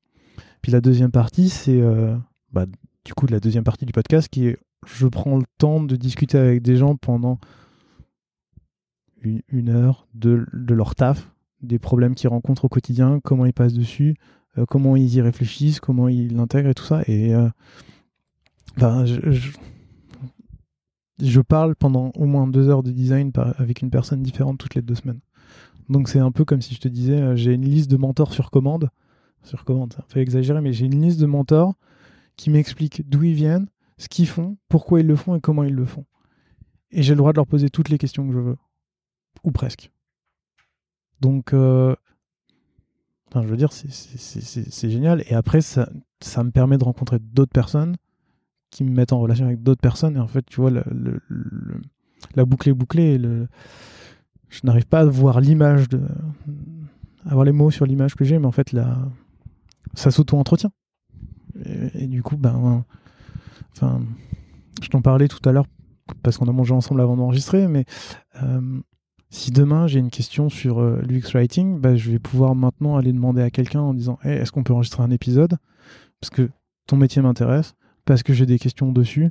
Puis la deuxième partie, c'est bah, du coup de la deuxième partie du podcast qui est je prends le temps de discuter avec des gens pendant une, heure de, leur taf, des problèmes qu'ils rencontrent au quotidien, comment ils passent dessus, euh, comment ils y réfléchissent, comment ils l'intègrent et tout ça. Et euh, je, parle pendant au moins deux heures de design avec une personne différente toutes les deux semaines. Donc c'est un peu comme si je te disais, euh, j'ai une liste de mentors sur commande. Sur commande, ça exagérer, mais j'ai une liste de mentors qui m'expliquent d'où ils viennent, ce qu'ils font, pourquoi ils le font et comment ils le font. Et j'ai le droit de leur poser toutes les questions que je veux. Ou presque. Donc, euh, je veux dire, c'est génial. Et après, ça me permet de rencontrer d'autres personnes qui me mettent en relation avec d'autres personnes. Et en fait, tu vois, la boucle est bouclée. Je n'arrive pas à voir l'image de. avoir les mots sur l'image que j'ai, mais en fait, là, ça s'auto-entretient. Et, et, du coup, ben Enfin, je t'en parlais tout à l'heure parce qu'on a mangé ensemble avant d'enregistrer, mais euh, si demain j'ai une question sur euh, l'UX Writing, bah, je vais pouvoir maintenant aller demander à quelqu'un en disant est-ce qu'on peut enregistrer un épisode? Parce que ton métier m'intéresse, parce que j'ai des questions dessus,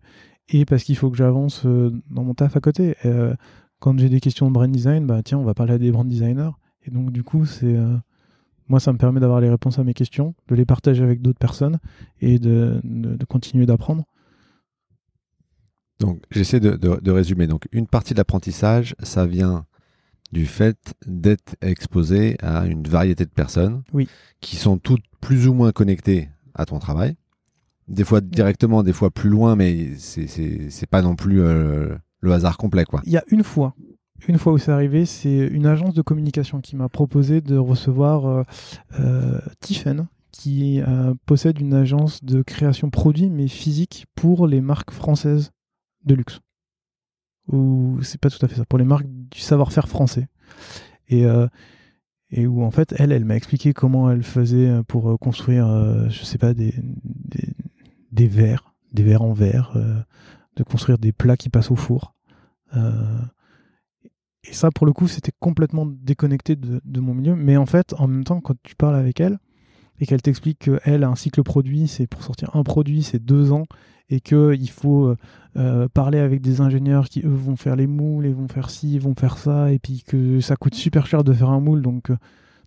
et parce qu'il faut que j'avance euh, dans mon taf à côté. quand j'ai des questions de brand design, bah tiens, on va parler à des brand designers. Et donc du coup, c'est moi, ça me permet d'avoir les réponses à mes questions, de les partager avec d'autres personnes et de continuer d'apprendre. Donc, j'essaie de, résumer. Donc, une partie de l'apprentissage, ça vient du fait d'être exposé à une variété de personnes qui sont toutes plus ou moins connectées à ton travail. Des fois directement, des fois plus loin, mais c'est pas non plus euh, le hasard complet. quoi. Il y a une fois, une fois où c'est arrivé, c'est une agence de communication qui m'a proposé de recevoir euh, euh Tiffen, qui euh, possède une agence de création produit, mais physique, pour les marques françaises de luxe. Ou c'est pas tout à fait ça, pour les marques du savoir-faire français. Et, et où en fait, elle, elle m'a expliqué comment elle faisait pour construire, euh, je sais pas, des, verres, des verres en verre, de construire des plats qui passent au four. et ça, pour le coup, c'était complètement déconnecté de, mon milieu. Mais en fait, en même temps, quand tu parles avec elle et qu'elle t'explique qu'elle, un cycle produit, c'est pour sortir un produit, c'est deux ans et qu'il faut euh, euh, parler avec des ingénieurs qui, eux, vont faire les moules et vont faire ci, vont faire ça, et puis que ça coûte super cher de faire un moule. Donc, euh,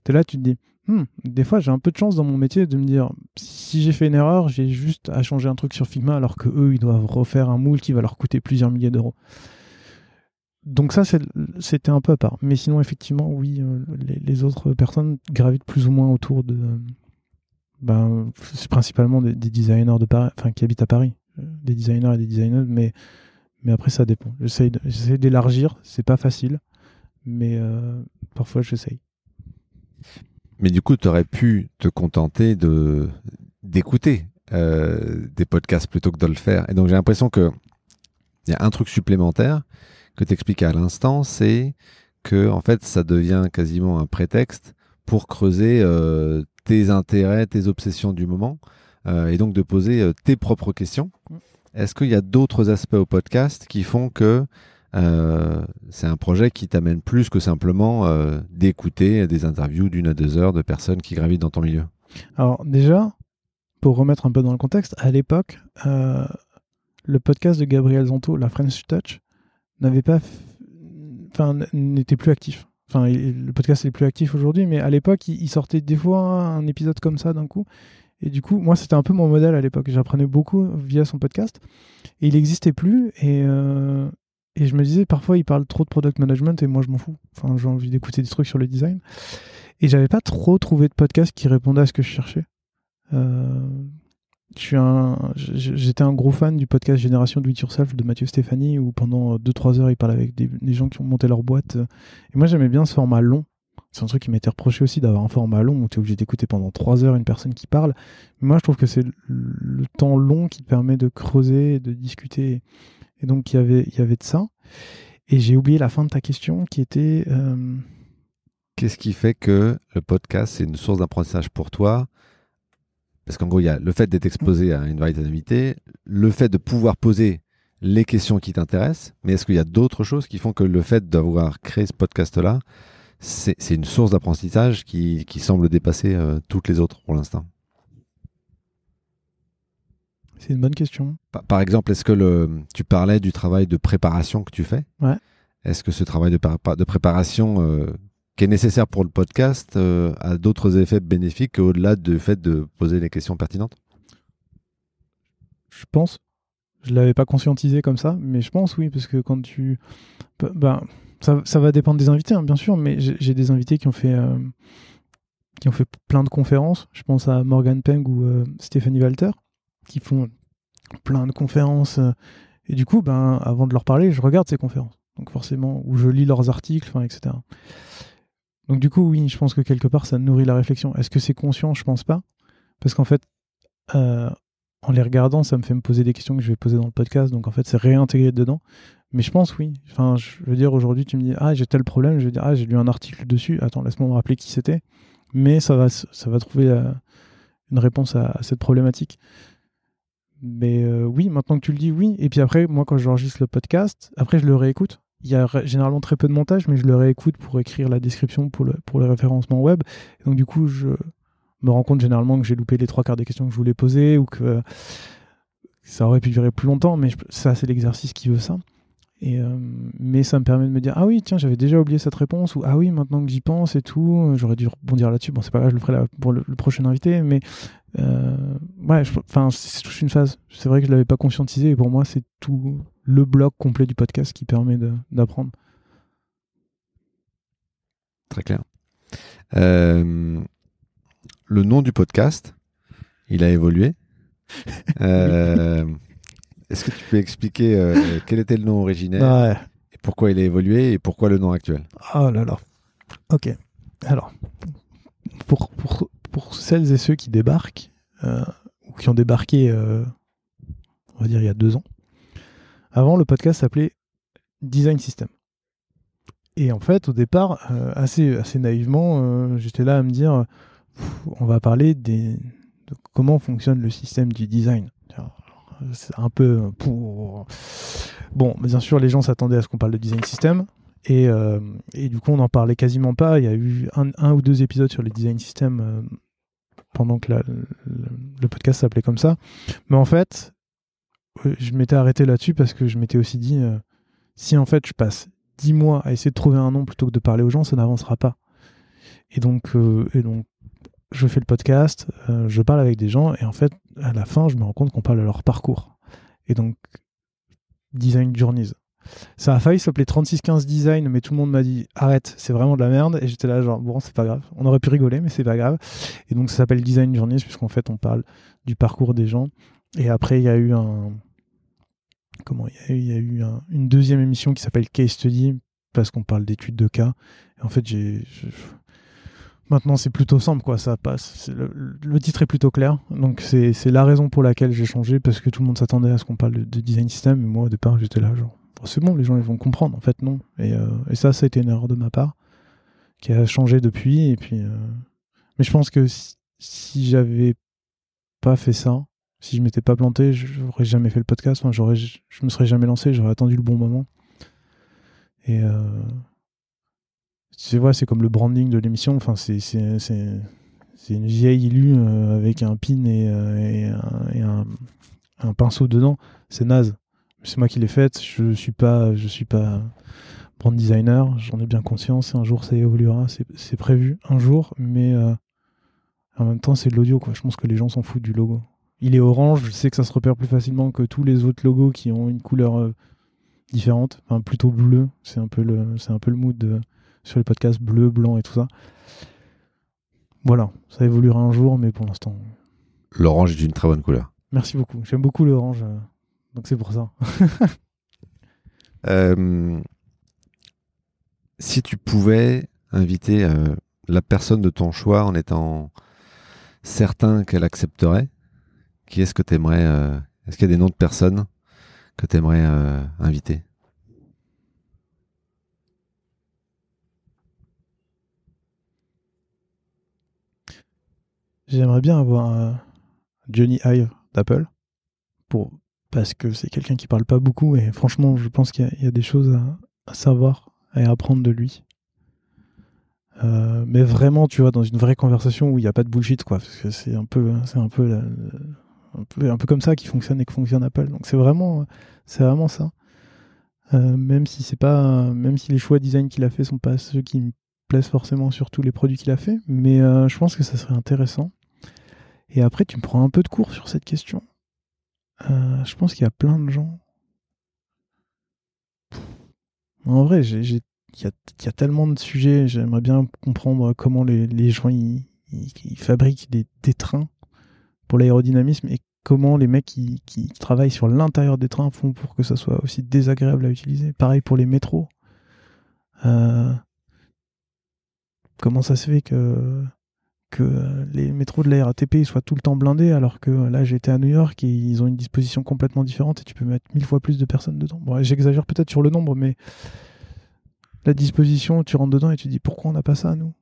tu es là, tu te dis, hmm, des fois, j'ai un peu de chance dans mon métier de me dire, si j'ai fait une erreur, j'ai juste à changer un truc sur Figma, alors que eux, ils doivent refaire un moule qui va leur coûter plusieurs milliers d'euros. Donc ça, c'était un peu à part. Mais sinon, effectivement, oui, les, autres personnes gravitent plus ou moins autour de... Ben, c'est principalement des, des, designers de Paris, enfin, qui habitent à Paris des designers et des designers, mais, après ça dépend. J'essaie d'élargir, c'est pas facile, mais euh, parfois j'essaye. Mais du coup, tu aurais pu te contenter de d'écouter euh, des podcasts plutôt que de le faire. Et donc j'ai l'impression que il y a un truc supplémentaire que tu expliques à l'instant, c'est que en fait ça devient quasiment un prétexte pour creuser euh, tes intérêts, tes obsessions du moment. Euh, et donc de poser euh, tes propres questions. Mm. Est-ce qu'il y a d'autres aspects au podcast qui font que euh, c'est un projet qui t'amène plus que simplement d'écouter des interviews d'une à deux heures de personnes qui gravitent dans ton milieu Alors déjà, pour remettre un peu dans le contexte, à l'époque, le podcast de Gabriel Zanto, la French Touch, n'avait pas, enfin, n'était plus actif. Enfin, le podcast est plus actif aujourd'hui, mais à l'époque, il sortait des fois un épisode comme ça d'un coup. Et du coup, moi, c'était un peu mon modèle à l'époque. J'apprenais beaucoup via son podcast. Et il n'existait plus. Et, euh, et je me disais, parfois, il parle trop de product management et moi, je m'en fous. Enfin, j'ai envie d'écouter des trucs sur le design. Et j'avais pas trop trouvé de podcast qui répondait à ce que je cherchais. Euh, j'étais un, un gros fan du podcast Génération Do It Yourself de Mathieu Stéphanie où pendant 2-3 heures il parle avec des, gens qui ont monté leur boîte. Et moi j'aimais bien ce format long c'est un truc qui m'était reproché aussi d'avoir un format long où tu es obligé d'écouter pendant trois heures une personne qui parle. moi, je trouve que c'est le temps long qui permet de creuser, de discuter. Et donc, il y avait, il y de ça. Et j'ai oublié la fin de ta question qui était. Euh, Qu'est-ce qui fait que le podcast, c'est une source d'apprentissage pour toi? Parce qu'en gros, il y a le fait d'être exposé à une variété d'invités, le fait de pouvoir poser les questions qui t'intéressent, mais est-ce qu'il y a d'autres choses qui font que le fait d'avoir créé ce podcast-là, c'est une source d'apprentissage qui, semble dépasser euh, toutes les autres pour l'instant? C'est une bonne question. Par, exemple, est-ce que le, tu parlais du travail de préparation que tu fais? Ouais. Est-ce que ce travail de, de préparation euh, qui est nécessaire pour le podcast euh, a d'autres effets bénéfiques au-delà du fait de poser les questions pertinentes? Je pense. Je l'avais pas conscientisé comme ça, mais je pense oui, parce que quand tu... Ben, ça, va dépendre des invités, hein, bien sûr, mais j'ai des invités qui ont fait euh, qui ont fait plein de conférences. Je pense à Morgan Peng ou euh, Stéphanie Walter, qui font plein de conférences. Euh, et du coup, ben, avant de leur parler, je regarde ces conférences. Donc forcément, ou je lis leurs articles, etc. Donc du coup, oui, je pense que quelque part, ça nourrit la réflexion. Est-ce que c'est conscient? Je pense pas. Parce qu'en fait, en les regardant, ça me fait me poser des questions que je vais poser dans le podcast. Donc en fait, c'est réintégré dedans. Mais je pense oui. Enfin, je veux dire, aujourd'hui, tu me dis, ah, j'ai tel problème, je vais dire, ah, j'ai lu un article dessus, attends, laisse-moi me rappeler qui c'était. Mais ça va, ça va trouver euh, une réponse à, cette problématique. Mais euh, oui, maintenant que tu le dis, oui. Et puis après, moi, quand j'enregistre le podcast, après, je le réécoute. Il y a généralement très peu de montage, mais je le réécoute pour écrire la description pour le, pour référencement web. Donc, du coup, je me rends compte généralement que j'ai loupé les trois quarts des questions que je voulais poser ou que ça aurait pu durer plus longtemps, mais ça, c'est l'exercice qui veut ça. Et, euh, mais ça me permet de me dire ah oui tiens j'avais déjà oublié cette réponse ou ah oui maintenant que j'y pense et tout euh, j'aurais dû rebondir là-dessus. Bon c'est pas grave je le ferai pour le, prochain invité mais euh, ouais enfin c'est toute une phase. C'est vrai que je l'avais pas conscientisé et pour moi c'est tout le bloc complet du podcast qui permet d'apprendre. Très clair. Le nom du podcast il a évolué Est-ce que tu peux expliquer euh, quel était le nom originel et pourquoi il a évolué et pourquoi le nom actuel? Oh là là. Ok. Alors, pour, pour, pour celles et ceux qui débarquent, euh, ou qui ont débarqué, euh, on va dire, il y a deux ans, avant, le podcast s'appelait Design System. Et en fait, au départ, assez, assez naïvement, j'étais là à me dire, on va parler des, de comment fonctionne le système du design c'est un peu pour. Bon, bien sûr, les gens s'attendaient à ce qu'on parle de design system. Et, euh, et, du coup, on n'en parlait quasiment pas. Il y a eu un, ou deux épisodes sur le design system euh, pendant que le, podcast s'appelait comme ça. Mais en fait, euh, je m'étais arrêté là-dessus parce que je m'étais aussi dit si en fait je passe dix mois à essayer de trouver un nom plutôt que de parler aux gens, ça n'avancera pas. Et donc, et donc je fais le podcast, euh, je parle avec des gens, et en fait, à la fin, je me rends compte qu'on parle de leur parcours. Et donc, Design Journeys. Ça a failli s'appeler 3615 Design, mais tout le monde m'a dit arrête, c'est vraiment de la merde. Et j'étais là, genre, bon, c'est pas grave. On aurait pu rigoler, mais c'est pas grave. Et donc, ça s'appelle Design Journeys, puisqu'en fait, on parle du parcours des gens. Et après, il y a eu un. Comment Il y a eu, une deuxième émission qui s'appelle Case Study, parce qu'on parle d'études de cas. Et en fait, j'ai. Maintenant, c'est plutôt simple, quoi. Ça passe. Le, titre est plutôt clair. Donc, c'est la raison pour laquelle j'ai changé, parce que tout le monde s'attendait à ce qu'on parle de, design system. Et moi, au départ, j'étais là, genre, c'est bon, les gens, ils vont comprendre. En fait, non. Et, euh, et, ça, ça a été une erreur de ma part, qui a changé depuis. Et puis, euh, mais je pense que si, j'avais pas fait ça, si je m'étais pas planté, j'aurais jamais fait le podcast. Enfin, j'aurais, je me serais jamais lancé. J'aurais attendu le bon moment. Et euh, tu vois, c'est comme le branding de l'émission. Enfin, c'est une vieille élue euh, avec un pin et, euh, un, pinceau dedans. C'est naze. C'est moi qui l'ai faite. Je suis pas, suis pas brand designer. J'en ai bien conscience. Un jour, ça évoluera. C'est prévu un jour, mais euh, En même temps, c'est de l'audio, quoi. Je pense que les gens s'en foutent du logo. Il est orange, je sais que ça se repère plus facilement que tous les autres logos qui ont une couleur différente, enfin plutôt bleu. C'est un peu le, c'est un peu le mood sur les podcasts bleu, blanc et tout ça. Voilà, ça évoluera un jour, mais pour l'instant. L'orange est une très bonne couleur. Merci beaucoup. J'aime beaucoup l'orange, euh, donc c'est pour ça. Euh, si tu pouvais inviter euh, la personne de ton choix en étant certain qu'elle accepterait, qui est-ce que tu aimerais Est-ce qu'il y a des noms de personnes que tu aimerais inviter? J'aimerais bien avoir Johnny Ive d'Apple pour parce que c'est quelqu'un qui parle pas beaucoup et franchement je pense qu'il y, a des choses à, savoir et à apprendre de lui. Euh, mais vraiment, tu vois, dans une vraie conversation où il n'y a pas de bullshit, quoi, parce que c'est un peu, c'est un peu, un peu, un peu comme ça qui fonctionne et que fonctionne Apple. Donc c'est vraiment, c'est vraiment ça. Euh, même si c'est pas, même si les choix design qu'il a fait sont pas ceux qui me plaisent forcément sur tous les produits qu'il a fait, mais euh, je pense que ça serait intéressant. Et après, tu me prends un peu de cours sur cette question. Euh, je pense qu'il y a plein de gens. En vrai, il y, a, tellement de sujets. J'aimerais bien comprendre comment les, gens ils, fabriquent des, trains pour l'aérodynamisme et comment les mecs qui, travaillent sur l'intérieur des trains font pour que ça soit aussi désagréable à utiliser. Pareil pour les métros. Euh, comment ça se fait que que euh, les métros de la RATP soient tout le temps blindés, alors que là j'étais à New York et ils ont une disposition complètement différente et tu peux mettre mille fois plus de personnes dedans. Bon, j'exagère peut-être sur le nombre, mais la disposition, tu rentres dedans et tu dis pourquoi on n'a pas ça nous?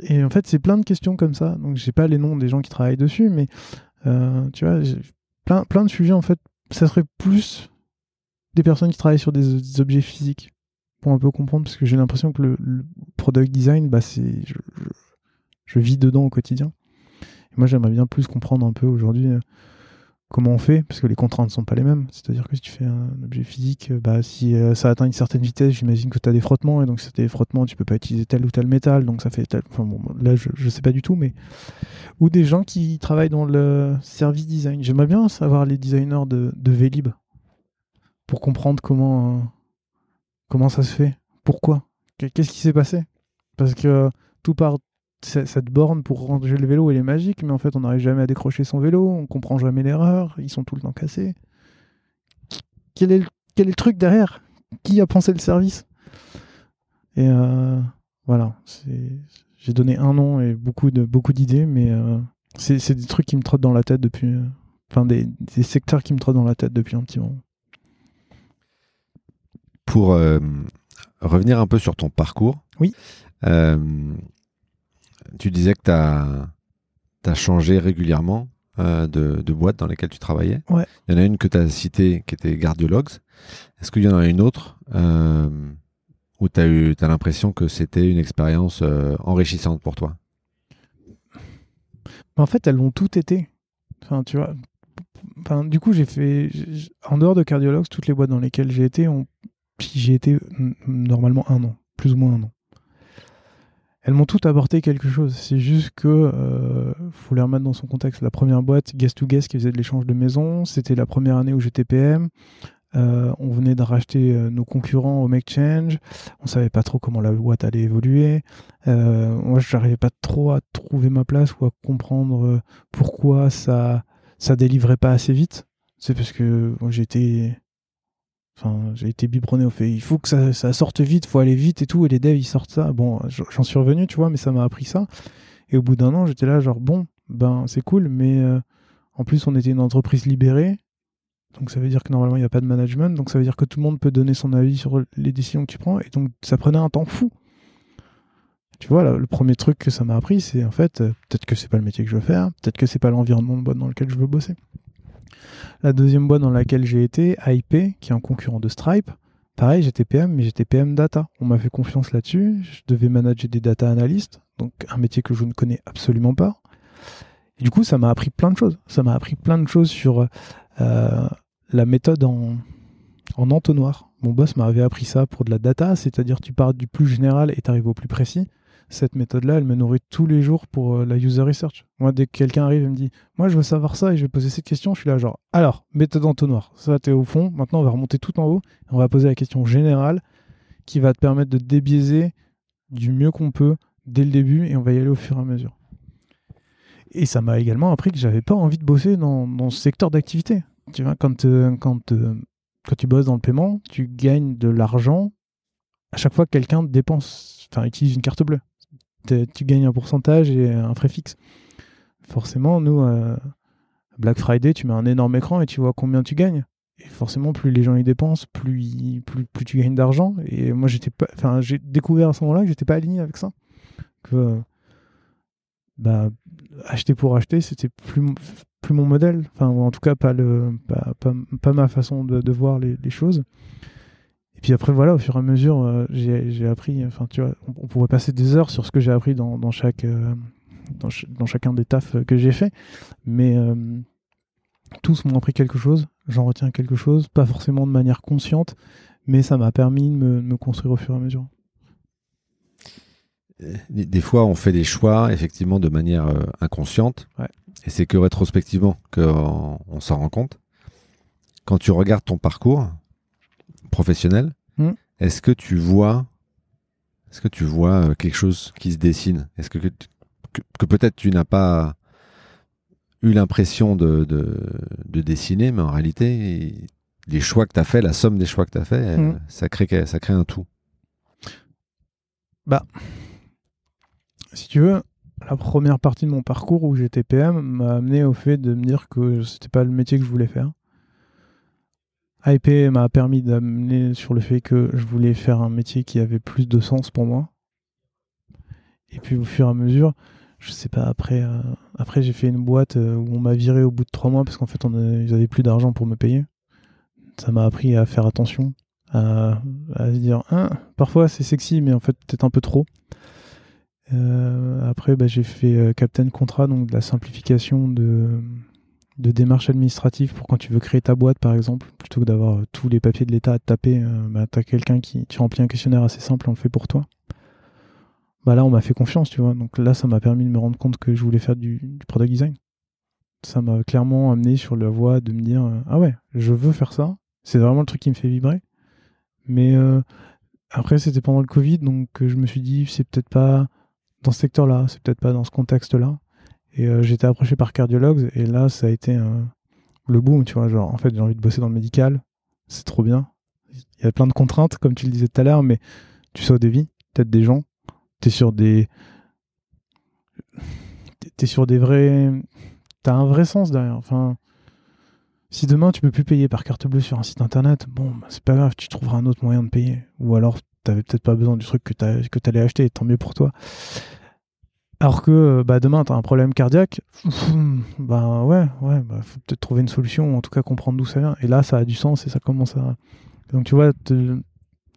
Et en fait, c'est plein de questions comme ça. Donc j'ai pas les noms des gens qui travaillent dessus, mais euh, tu vois, plein, plein de sujets en fait. Ça serait plus des personnes qui travaillent sur des, objets physiques pour un peu comprendre, parce que j'ai l'impression que le, product design, bah c'est vis dedans au quotidien. Et moi, j'aimerais bien plus comprendre un peu aujourd'hui euh, comment on fait, parce que les contraintes ne sont pas les mêmes. C'est-à-dire que si tu fais un objet physique, euh, bah, si euh, ça atteint une certaine vitesse, j'imagine que tu as des frottements, et donc si tu as des frottements, tu peux pas utiliser tel ou tel métal, donc ça fait tel. Là, je, ne sais pas du tout, mais. Ou des gens qui travaillent dans le service design. J'aimerais bien savoir les designers de, de Vélib pour comprendre comment, comment ça se fait. Pourquoi? Qu'est-ce qui s'est passé? Parce que tout part cette borne pour ranger le vélo, elle est magique, mais en fait, on n'arrive jamais à décrocher son vélo, on comprend jamais l'erreur, ils sont tout le temps cassés. Quel est le, quel est le truc derrière? Qui a pensé le service? Et euh, voilà, j'ai donné un nom et beaucoup de beaucoup d'idées, mais euh, c'est des trucs qui me trottent dans la tête depuis. Euh, enfin, des, des, secteurs qui me trottent dans la tête depuis un petit moment. Pour revenir un peu sur ton parcours. Oui tu disais que tu as, changé régulièrement euh, de, de boîtes dans lesquelles tu travaillais. Il y en a une que tu as citée qui était Gardiologues. Est-ce qu'il y en a une autre euh, où tu as, eu, as l'impression que c'était une expérience euh, enrichissante pour toi? En fait, elles l'ont toutes été. Enfin, tu vois. Enfin, du coup, j'ai fait. En dehors de Cardiologues, toutes les boîtes dans lesquelles j'ai été, ont... j'ai été normalement un an, plus ou moins un an elles m'ont toutes apporté quelque chose. C'est juste que euh, faut les remettre dans son contexte. La première boîte, Guest to Guest, qui faisait de l'échange de maisons, c'était la première année où j'étais PM. Euh, on venait de racheter euh, nos concurrents au Make Change. On savait pas trop comment la boîte allait évoluer. Euh, moi, j'arrivais pas trop à trouver ma place ou à comprendre pourquoi ça ça délivrait pas assez vite. C'est parce que j'étais J'ai été biberonné au fait. Il faut que ça, sorte vite, faut aller vite et tout. Et les devs, ils sortent ça. Bon, j'en suis revenu, tu vois, mais ça m'a appris ça. Et au bout d'un an, j'étais là, genre, bon, ben, c'est cool, mais euh, en plus, on était une entreprise libérée. Donc, ça veut dire que normalement, il n'y a pas de management. Donc, ça veut dire que tout le monde peut donner son avis sur les décisions que tu prends. Et donc, ça prenait un temps fou. Tu vois, le premier truc que ça m'a appris, c'est en fait, euh, peut-être que c'est pas le métier que je veux faire, peut-être que c'est pas l'environnement dans lequel je veux bosser. La deuxième boîte dans laquelle j'ai été, IP, qui est un concurrent de Stripe, pareil, j'étais PM, mais j'étais PM data. On m'a fait confiance là-dessus. Je devais manager des data analystes, donc un métier que je ne connais absolument pas. Du coup, ça m'a appris plein de choses. Ça m'a appris plein de choses sur euh, la méthode en, en entonnoir. Mon boss m'avait appris ça pour de la data, c'est-à-dire tu pars du plus général et tu arrives au plus précis. Cette méthode-là, elle me nourrit tous les jours pour euh, la user research. Moi, dès que quelqu'un arrive et me dit, moi, je veux savoir ça et je vais poser cette question, je suis là, genre, alors, méthode entonnoir. Ça, t'es au fond. Maintenant, on va remonter tout en haut. on va poser la question générale qui va te permettre de débiaiser du mieux qu'on peut dès le début et on va y aller au fur et à mesure. Et ça m'a également appris que j'avais pas envie de bosser dans, ce secteur d'activité. Tu vois, quand, euh, quand, euh, quand tu bosses dans le paiement, tu gagnes de l'argent à chaque fois que quelqu'un dépense, enfin, utilise une carte bleue tu gagnes un pourcentage et un frais fixe. Forcément, nous, euh, Black Friday, tu mets un énorme écran et tu vois combien tu gagnes. Et forcément, plus les gens y dépensent, plus, tu gagnes d'argent. Et moi, j'étais j'ai découvert à ce moment-là que j'étais pas aligné avec ça. Que bah, acheter pour acheter, c'était plus, mon modèle. Enfin, en tout cas, pas, ma façon de, voir les choses puis après, voilà, au fur et à mesure, euh, j'ai appris, enfin, tu vois, on, pourrait passer des heures sur ce que j'ai appris dans, dans chaque, euh, dans, chacun des tafs que j'ai fait, mais euh, tous m'ont appris quelque chose, j'en retiens quelque chose, pas forcément de manière consciente, mais ça m'a permis de me, construire au fur et à mesure. Des, fois, on fait des choix, effectivement, de manière inconsciente, et c'est que rétrospectivement qu'on on, s'en rend compte. Quand tu regardes ton parcours, professionnel, hmm. est-ce que tu vois, est-ce que tu vois euh, quelque chose qui se dessine? Est-ce que, que, peut-être tu n'as pas eu l'impression de, de, dessiner, mais en réalité, les choix que tu as fait, la somme des choix que tu as fait, hmm. ça, crée, ça crée un tout. Bah, si tu veux, la première partie de mon parcours où j'étais PM m'a amené au fait de me dire que c'était pas le métier que je voulais faire. IP m'a permis d'amener sur le fait que je voulais faire un métier qui avait plus de sens pour moi. Et puis au fur et à mesure, je sais pas, après, euh, après j'ai fait une boîte euh, où on m'a viré au bout de trois mois parce qu'en fait ils avaient plus d'argent pour me payer. Ça m'a appris à faire attention, à, se dire, hein, parfois c'est sexy, mais en fait peut-être un peu trop. Euh, après, bah, j'ai fait Captain Contrat, donc de la simplification de, de démarches administratives pour quand tu veux créer ta boîte, par exemple, plutôt que d'avoir euh, tous les papiers de l'État à te taper, euh, bah, tu as quelqu'un qui tu remplis un questionnaire assez simple, on le fait pour toi. Bah là, on m'a fait confiance, tu vois. Donc là, ça m'a permis de me rendre compte que je voulais faire du, product design. Ça m'a clairement amené sur la voie de me dire euh, ah ouais, je veux faire ça. C'est vraiment le truc qui me fait vibrer. Mais après, c'était pendant le Covid, donc je me suis dit c'est peut-être pas dans ce secteur-là, c'est peut-être pas dans ce contexte-là. Et euh, j'étais approché par cardiologues et là, ça a été le boom, tu vois. Genre, en fait, j'ai envie de bosser dans le médical, c'est trop bien. Il y a plein de contraintes, comme tu le disais tout à l'heure, mais tu sauves des vies, peut-être des gens. T'es sur des. T'es sur des vrais. T'as un vrai sens derrière. Enfin. Si demain tu peux plus payer par carte bleue sur un site internet, bon, bah, c'est pas grave, tu trouveras un autre moyen de payer. Ou alors, t'avais peut-être pas besoin du truc que t'allais acheter, tant mieux pour toi. Alors que euh, bah, demain, tu as un problème cardiaque, bah ouais, ouais, bah, faut peut-être trouver une solution, ou en tout cas comprendre d'où ça vient. Et là, ça a du sens et ça commence à. Donc tu vois,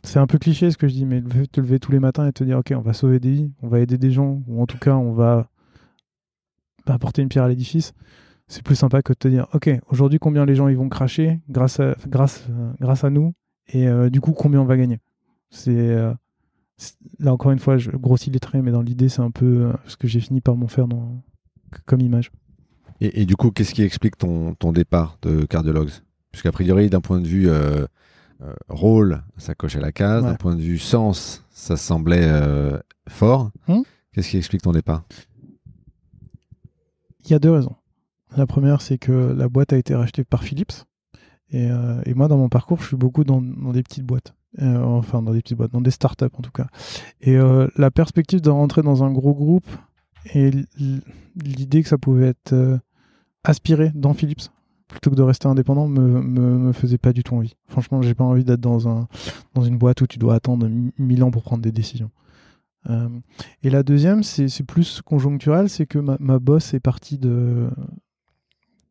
c'est un peu cliché ce que je dis, mais te lever tous les matins et te dire, ok, on va sauver des vies, on va aider des gens, ou en tout cas, on va apporter une pierre à l'édifice. C'est plus sympa que de te dire, ok, aujourd'hui, combien les gens ils vont cracher grâce à, grâce, euh, grâce à nous, et euh, du coup, combien on va gagner. C'est là encore une fois, je grossis les traits, mais dans l'idée, c'est un peu euh, ce que j'ai fini par m'en faire dans, comme image. Et, du coup, qu'est-ce qui explique ton, ton départ de cardiologue Puisqu'a priori, d'un point de vue euh, euh, rôle, ça cochait la case. D'un point de vue sens, ça semblait fort. Hmm? Qu'est-ce qui explique ton départ? Il y a deux raisons. La première, c'est que la boîte a été rachetée par Philips. Et, et moi, dans mon parcours, je suis beaucoup dans, dans des petites boîtes. Euh, enfin dans des petites boîtes, dans des startups en tout cas. Et euh, la perspective de rentrer dans un gros groupe et l'idée que ça pouvait être euh, aspiré dans Philips plutôt que de rester indépendant me, me, faisait pas du tout envie. Franchement, j'ai pas envie d'être dans, un, dans une boîte où tu dois attendre mille ans pour prendre des décisions. et la deuxième, c'est plus conjoncturel, c'est que ma, ma boss est partie de,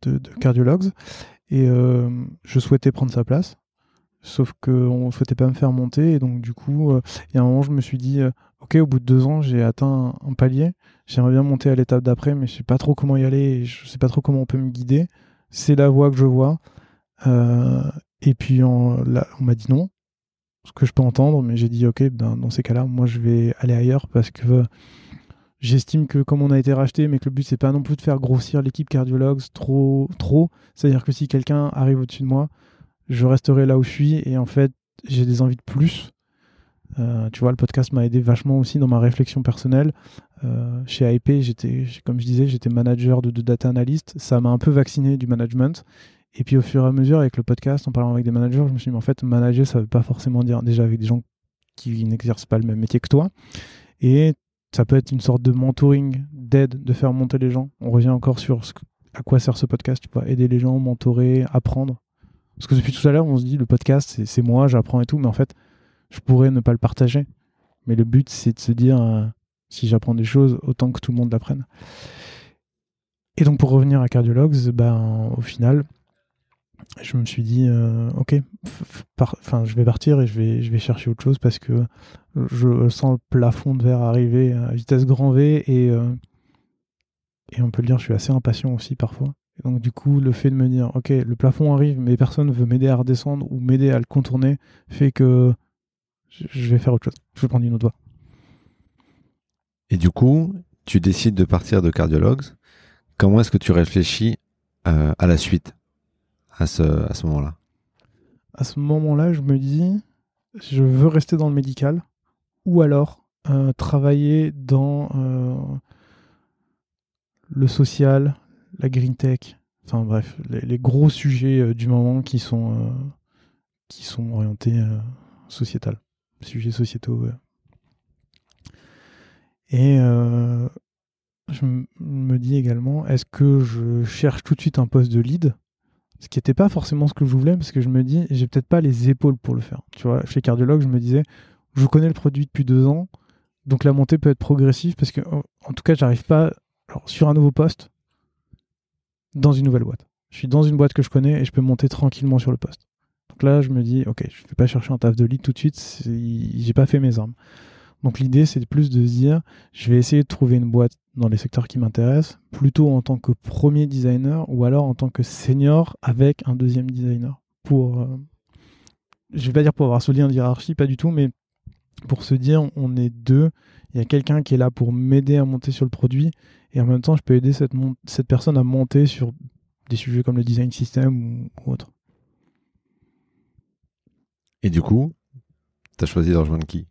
de, de cardiologues et je souhaitais prendre sa place. Sauf qu'on ne souhaitait pas me faire monter. Et donc, du coup, euh, il y a un moment, je me suis dit, euh, OK, au bout de deux ans, j'ai atteint un, palier. J'aimerais bien monter à l'étape d'après, mais je ne sais pas trop comment y aller. Et je ne sais pas trop comment on peut me guider. C'est la voie que je vois. Euh, et puis, on, on m'a dit non. ce que je peux entendre, mais j'ai dit ok, dans, dans ces cas-là, moi je vais aller ailleurs parce que J'estime que comme on a été racheté, mais que le but c'est pas non plus de faire grossir l'équipe cardiologue trop, trop. C'est-à-dire que si quelqu'un arrive au-dessus de moi, je resterai là où je suis et en fait j'ai des envies de plus. Euh, tu vois, le podcast m'a aidé vachement aussi dans ma réflexion personnelle. Euh, chez AIP, j'étais, comme je disais, j'étais manager de, data analyst. Ça m'a un peu vacciné du management. Et puis au fur et à mesure, avec le podcast, en parlant avec des managers, je me suis dit, mais en fait, manager, ça veut pas forcément dire déjà avec des gens qui n'exercent pas le même métier que toi. Et ça peut être une sorte de mentoring, d'aide, de faire monter les gens. On revient encore sur ce à quoi sert ce podcast, tu vois, aider les gens, mentorer, apprendre. Parce que depuis tout à l'heure, on se dit le podcast, c'est moi, j'apprends et tout, mais en fait, je pourrais ne pas le partager. Mais le but, c'est de se dire, euh, si j'apprends des choses, autant que tout le monde l'apprenne. Et donc, pour revenir à Cardiologues, ben, au final, je me suis dit, euh, ok, enfin, je vais partir et je vais, je vais chercher autre chose parce que je sens le plafond de verre arriver à vitesse grand V et, euh, et on peut le dire, je suis assez impatient aussi parfois. Donc, du coup, le fait de me dire, ok, le plafond arrive, mais personne ne veut m'aider à redescendre ou m'aider à le contourner, fait que je vais faire autre chose. Je vais prendre une autre voie. Et du coup, tu décides de partir de cardiologues. Comment est-ce que tu réfléchis euh, à la suite à ce, à ce moment-là? À ce moment-là, je me dis, je veux rester dans le médical ou alors euh, travailler dans euh, le social, la green tech, enfin bref, les, gros sujets euh, du moment qui sont, qui sont orientés sociétal, sujets sociétaux. Et je me dis également, est-ce que je cherche tout de suite un poste de lead? Ce qui n'était pas forcément ce que je voulais parce que je me dis j'ai peut-être pas les épaules pour le faire tu vois chez cardiologue je me disais je connais le produit depuis deux ans donc la montée peut être progressive parce que en tout cas j'arrive pas sur un nouveau poste dans une nouvelle boîte. Je suis dans une boîte que je connais et je peux monter tranquillement sur le poste. Donc là je me dis ok je vais pas chercher un taf de lead tout de suite j'ai pas fait mes armes. Donc l'idée, c'est plus de se dire, je vais essayer de trouver une boîte dans les secteurs qui m'intéressent, plutôt en tant que premier designer ou alors en tant que senior avec un deuxième designer. Pour, euh, je vais pas dire pour avoir ce lien de hiérarchie, pas du tout, mais pour se dire, on est deux, il y a quelqu'un qui est là pour m'aider à monter sur le produit, et en même temps, je peux aider cette, cette personne à monter sur des sujets comme le design system ou, autre. Et du coup, tu as choisi de rejoindre qui?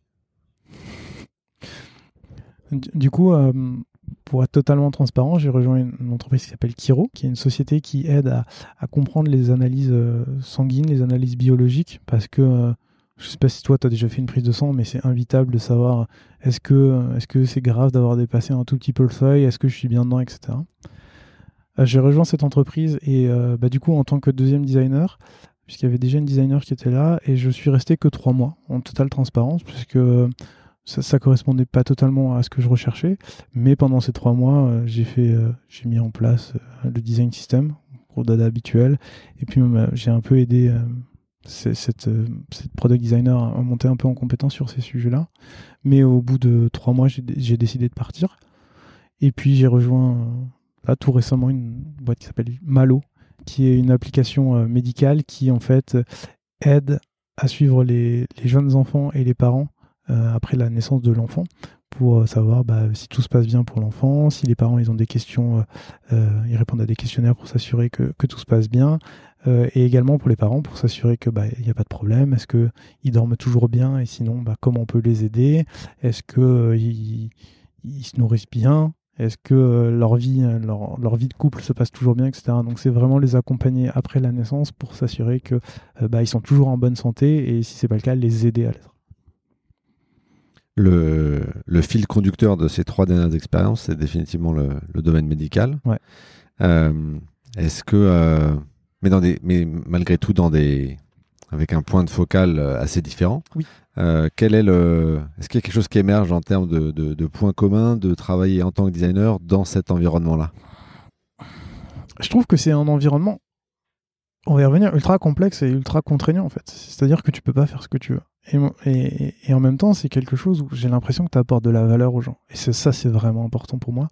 Du coup, euh, pour être totalement transparent, j'ai rejoint une, entreprise qui s'appelle Kiro, qui est une société qui aide à, comprendre les analyses euh, sanguines, les analyses biologiques, parce que euh, je ne sais pas si toi tu as déjà fait une prise de sang, mais c'est invitable de savoir est-ce que est-ce c'est grave d'avoir dépassé un tout petit peu le seuil, est-ce que je suis bien dedans, etc. j'ai rejoint cette entreprise et bah, du coup en tant que deuxième designer, puisqu'il y avait déjà une designer qui était là, et je suis resté que trois mois en totale transparence, puisque ça, ça correspondait pas totalement à ce que je recherchais, mais pendant ces trois mois, euh, j'ai fait, euh, j'ai mis en place euh, le design system, gros dada habituel, et puis j'ai un peu aidé cette, cette, product designer à monter un peu en compétence sur ces sujets-là. Mais au bout de trois mois, j'ai décidé de partir. Et puis j'ai rejoint là tout récemment une boîte qui s'appelle Malo, qui est une application médicale qui en fait aide à suivre les, jeunes enfants et les parents euh, après la naissance de l'enfant pour euh, savoir bah, si tout se passe bien pour l'enfant, si les parents ont des questions, euh, ils répondent à des questionnaires pour s'assurer que, tout se passe bien, et également pour les parents pour s'assurer que bah il n'y a pas de problème, est-ce que ils dorment toujours bien et sinon bah, comment on peut les aider, est-ce que ils, ils, se nourrissent bien, est-ce que leur vie leur, leur, vie de couple se passe toujours bien, etc. Donc c'est vraiment les accompagner après la naissance pour s'assurer que bah, ils sont toujours en bonne santé et si c'est pas le cas les aider à l'être le, le, fil conducteur de ces trois dernières expériences, c'est définitivement le, le, domaine médical. Ouais. Euh, Est-ce que, euh, mais, dans des, mais malgré tout, dans des, avec un point de focal euh, assez différent. Oui. Euh, quel est le, est-ce qu'il y a quelque chose qui émerge en termes de, de, de points communs de travailler en tant que designer dans cet environnement-là? Je trouve que c'est un environnement, on va y revenir, ultra complexe et ultra contraignant en fait. C'est-à-dire que tu peux pas faire ce que tu veux. Et, et, en même temps, c'est quelque chose où j'ai l'impression que tu apportes de la valeur aux gens. Et ça, c'est vraiment important pour moi.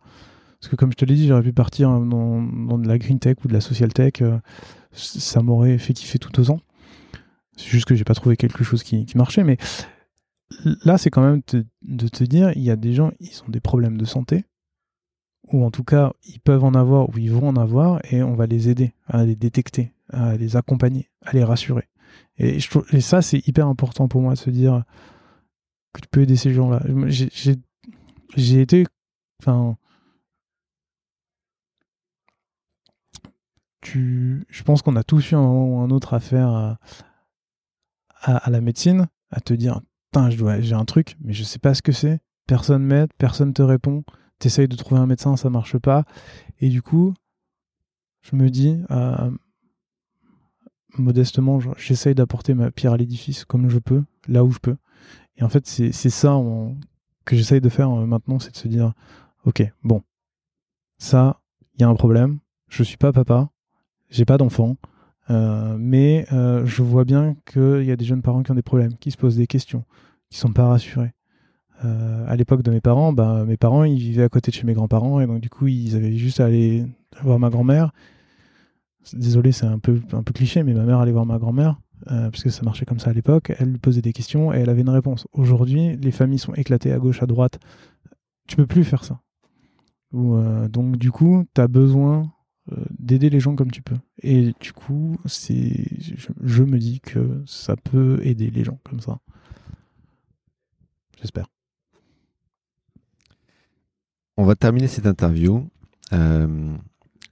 Parce que comme je te l'ai dit, j'aurais pu partir dans, de la green tech ou de la social tech. Euh, ça m'aurait fait kiffer tout aux ans. C'est juste que j'ai pas trouvé quelque chose qui, marchait, mais là, c'est quand même de te dire, il y a des gens, ils ont des problèmes de santé, ou en tout cas, ils peuvent en avoir, ou ils vont en avoir, et on va les aider à les détecter, à les accompagner, à les rassurer. Et, et ça, c'est hyper important pour moi de se dire que tu peux aider ces gens-là. J'ai été, enfin, je pense qu'on a tous eu un moment ou un autre affaire à, à, la médecine, à te dire, j'ai un truc, mais je sais pas ce que c'est. Personne m'aide, personne te répond. T'essayes de trouver un médecin, ça marche pas. Et du coup, je me dis, euh, modestement, j'essaye d'apporter ma pierre à l'édifice comme je peux, là où je peux. Et en fait, c'est ça que j'essaye de faire euh, maintenant, c'est de se dire, ok, bon, ça, il y a un problème. Je suis pas papa, j'ai pas d'enfant, euh, mais euh, je vois bien qu'il y a des jeunes parents qui ont des problèmes, qui se posent des questions, qui sont pas rassurés. Euh, à l'époque de mes parents, bah, mes parents ils vivaient à côté de chez mes grands-parents et donc du coup ils avaient juste à aller voir ma grand-mère. Désolé, c'est un peu, un peu cliché, mais ma mère allait voir ma grand-mère parce que ça marchait comme ça à l'époque. Elle lui posait des questions et elle avait une réponse. Aujourd'hui, les familles sont éclatées à gauche, à droite. Tu peux plus faire ça. donc du coup, tu as besoin d'aider les gens comme tu peux. Et du coup, c'est, je, me dis que ça peut aider les gens comme ça. J'espère. On va terminer cette interview euh,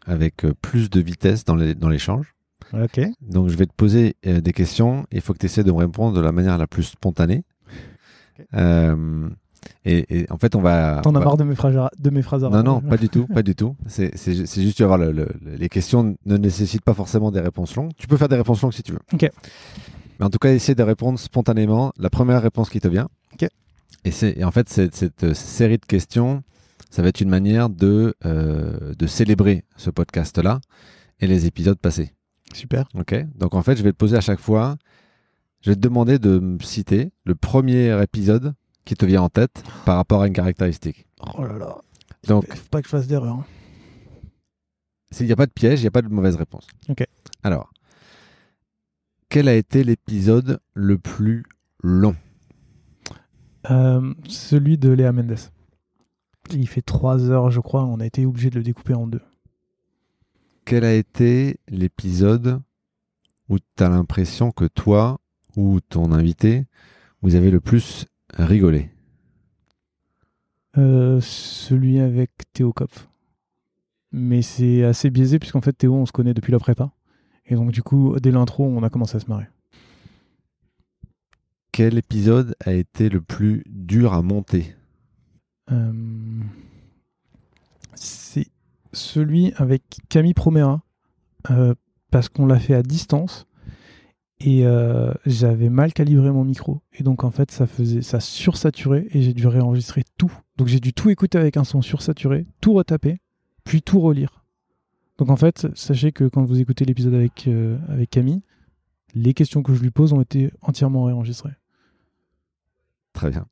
avec plus de vitesse dans l'échange. ok. Donc je vais te poser euh, des questions. Il faut que tu essaies de me répondre de la manière la plus spontanée. Et, en fait, on va. T'en as marre de mes phrases, de mes phrases Non, non, pas du tout, pas du tout. C'est juste, tu vas voir, le, les questions ne nécessitent pas forcément des réponses longues. Tu peux faire des réponses longues si tu veux. Ok. Mais en tout cas, essayer de répondre spontanément la première réponse qui te vient. Ok. Et, et en fait, cette, cette, série de questions, ça va être une manière de, euh, de célébrer ce podcast-là et les épisodes passés. Super. Ok. Donc en fait, je vais te poser à chaque fois, je vais te demander de me citer le premier épisode qui te vient en tête par rapport à une caractéristique. Oh là là. Donc, faut pas que je fasse d'erreur. Hein. Il n'y a pas de piège, il n'y a pas de mauvaise réponse. Ok. Alors, quel a été l'épisode le plus long? Euh, Celui de Léa Mendes. Il fait 3 heures, je crois. On a été obligé de le découper en deux. Quel a été l'épisode où tu as l'impression que toi ou ton invité, vous avez le plus rigoler euh, Celui avec Théo Kopf. Mais c'est assez biaisé puisqu'en fait Théo on se connaît depuis la prépa. Et donc du coup dès l'intro on a commencé à se marrer. Quel épisode a été le plus dur à monter? Euh, C'est celui avec Camille Promera. Euh, parce qu'on l'a fait à distance et euh, j'avais mal calibré mon micro. Et donc en fait ça faisait ça sursaturait et j'ai dû réenregistrer tout. Donc j'ai dû tout écouter avec un son sursaturé tout retaper puis tout relire. Donc en fait sachez que quand vous écoutez l'épisode avec euh, avec Camille les questions que je lui pose ont été entièrement réenregistrées. Très bien.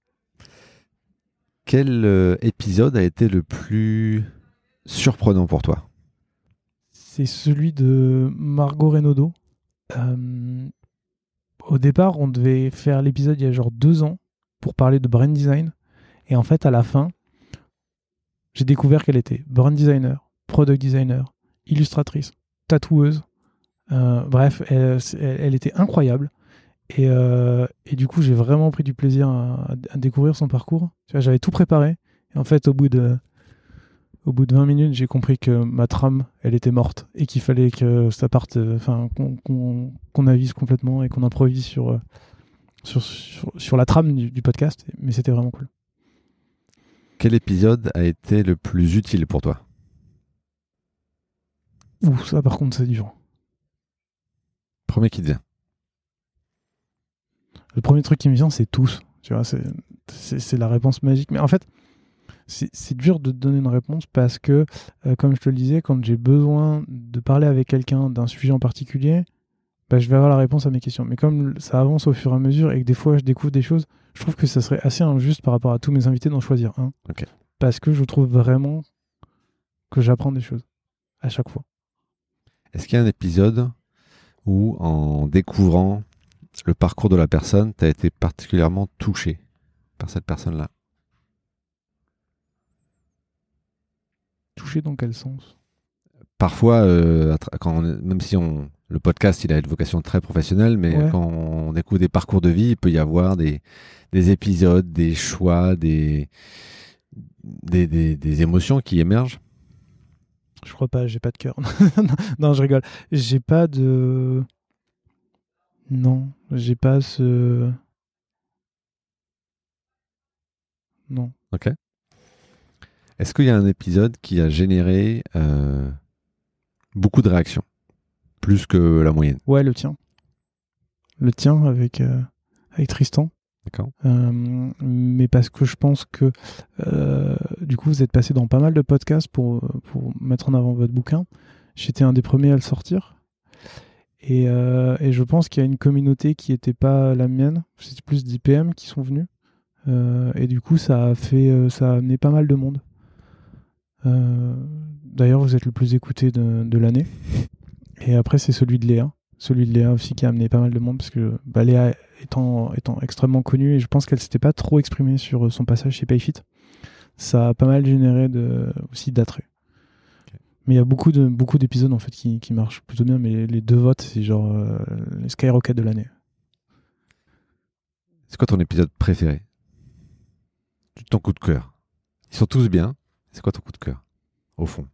Quel euh, épisode a été le plus surprenant pour toi? C'est celui de Margot Renaudot au départ, on devait faire l'épisode il y a genre deux ans pour parler de brand design. Et en fait, à la fin, j'ai découvert qu'elle était brand designer, product designer, illustratrice, tatoueuse. Euh, bref, elle, était incroyable. Euh, et, du coup, j'ai vraiment pris du plaisir à, à découvrir son parcours. J'avais tout préparé. Et en fait, au bout de au bout de 20 minutes, j'ai compris que ma trame, elle était morte et qu'il fallait que ça parte, euh, enfin, qu'on avise complètement et qu'on improvise sur, euh, sur, sur, la trame du, podcast. Mais c'était vraiment cool. Quel épisode a été le plus utile pour toi? Ouh, ça par contre, c'est dur. Premier qui te vient. Le premier truc qui me vient, c'est tous. Tu vois, c'est la réponse magique. Mais en fait, c'est dur de donner une réponse parce que, euh, comme je te le disais, quand j'ai besoin de parler avec quelqu'un d'un sujet en particulier, bah, je vais avoir la réponse à mes questions. Mais comme ça avance au fur et à mesure et que des fois je découvre des choses, je trouve que ça serait assez injuste par rapport à tous mes invités d'en choisir un. Parce que je trouve vraiment que j'apprends des choses à chaque fois. Est-ce qu'il y a un épisode où, en découvrant le parcours de la personne t'a été particulièrement touché par cette personne-là? Touché dans quel sens? Parfois, euh, quand même si on, le podcast il a une vocation très professionnelle, mais quand on découvre des parcours de vie, il peut y avoir des, des épisodes, des choix, des, des, des, émotions qui émergent. Je crois pas, j'ai pas de cœur. non, je rigole. J'ai pas de. Non, j'ai pas ce. Non. Ok. Est-ce qu'il y a un épisode qui a généré euh, beaucoup de réactions? Plus que la moyenne? Ouais, le tien. Le tien avec, euh, avec Tristan. D'accord. Euh, mais parce que je pense que du coup, vous êtes passé dans pas mal de podcasts pour, pour mettre en avant votre bouquin. J'étais un des premiers à le sortir. Et, et je pense qu'il y a une communauté qui n'était pas la mienne. C'était plus d'IPM qui sont venus. et du coup, ça a fait, ça a amené pas mal de monde. Euh, d'ailleurs, vous êtes le plus écouté de, l'année. Et après, c'est celui de Léa. Celui de Léa aussi qui a amené pas mal de monde parce que bah, Léa étant, étant extrêmement connue et je pense qu'elle s'était pas trop exprimée sur son passage chez Payfit, ça a pas mal généré de, aussi d'attrait. Mais il y a beaucoup de beaucoup d'épisodes en fait qui, qui, marchent plutôt bien, mais les, deux votes, c'est genre euh, les Skyrocket de l'année. C'est quoi ton épisode préféré? Ton coup de cœur? Ils sont tous bien, c'est quoi ton coup de cœur, au fond?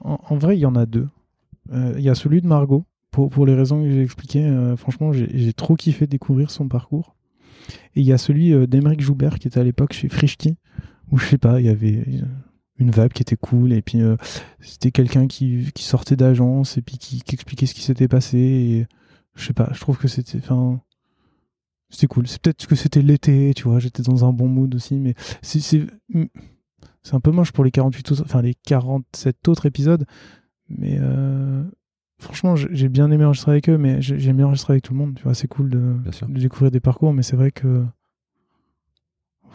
En, vrai, il y en a deux. Euh, il y a celui de Margot, pour, pour les raisons que j'ai expliquées. Euh, franchement, j'ai trop kiffé découvrir son parcours. Et il y a celui euh, d'Emeric Joubert, qui était à l'époque chez Frischti, où je sais pas, il y avait une vibe qui était cool, et puis c'était quelqu'un qui, qui, sortait d'agence, et puis qui, qui, expliquait ce qui s'était passé. Et je sais pas, je trouve que c'était. C'était cool. C'est peut-être que c'était l'été, tu vois, j'étais dans un bon mood aussi, mais c'est hmm, c'est un peu moche pour les 48 autres, enfin les 47 autres épisodes, mais euh, franchement, j'ai bien aimé enregistrer avec eux, mais j'aime bien enregistrer avec tout le monde, tu vois, c'est cool de, de, découvrir des parcours, mais c'est vrai que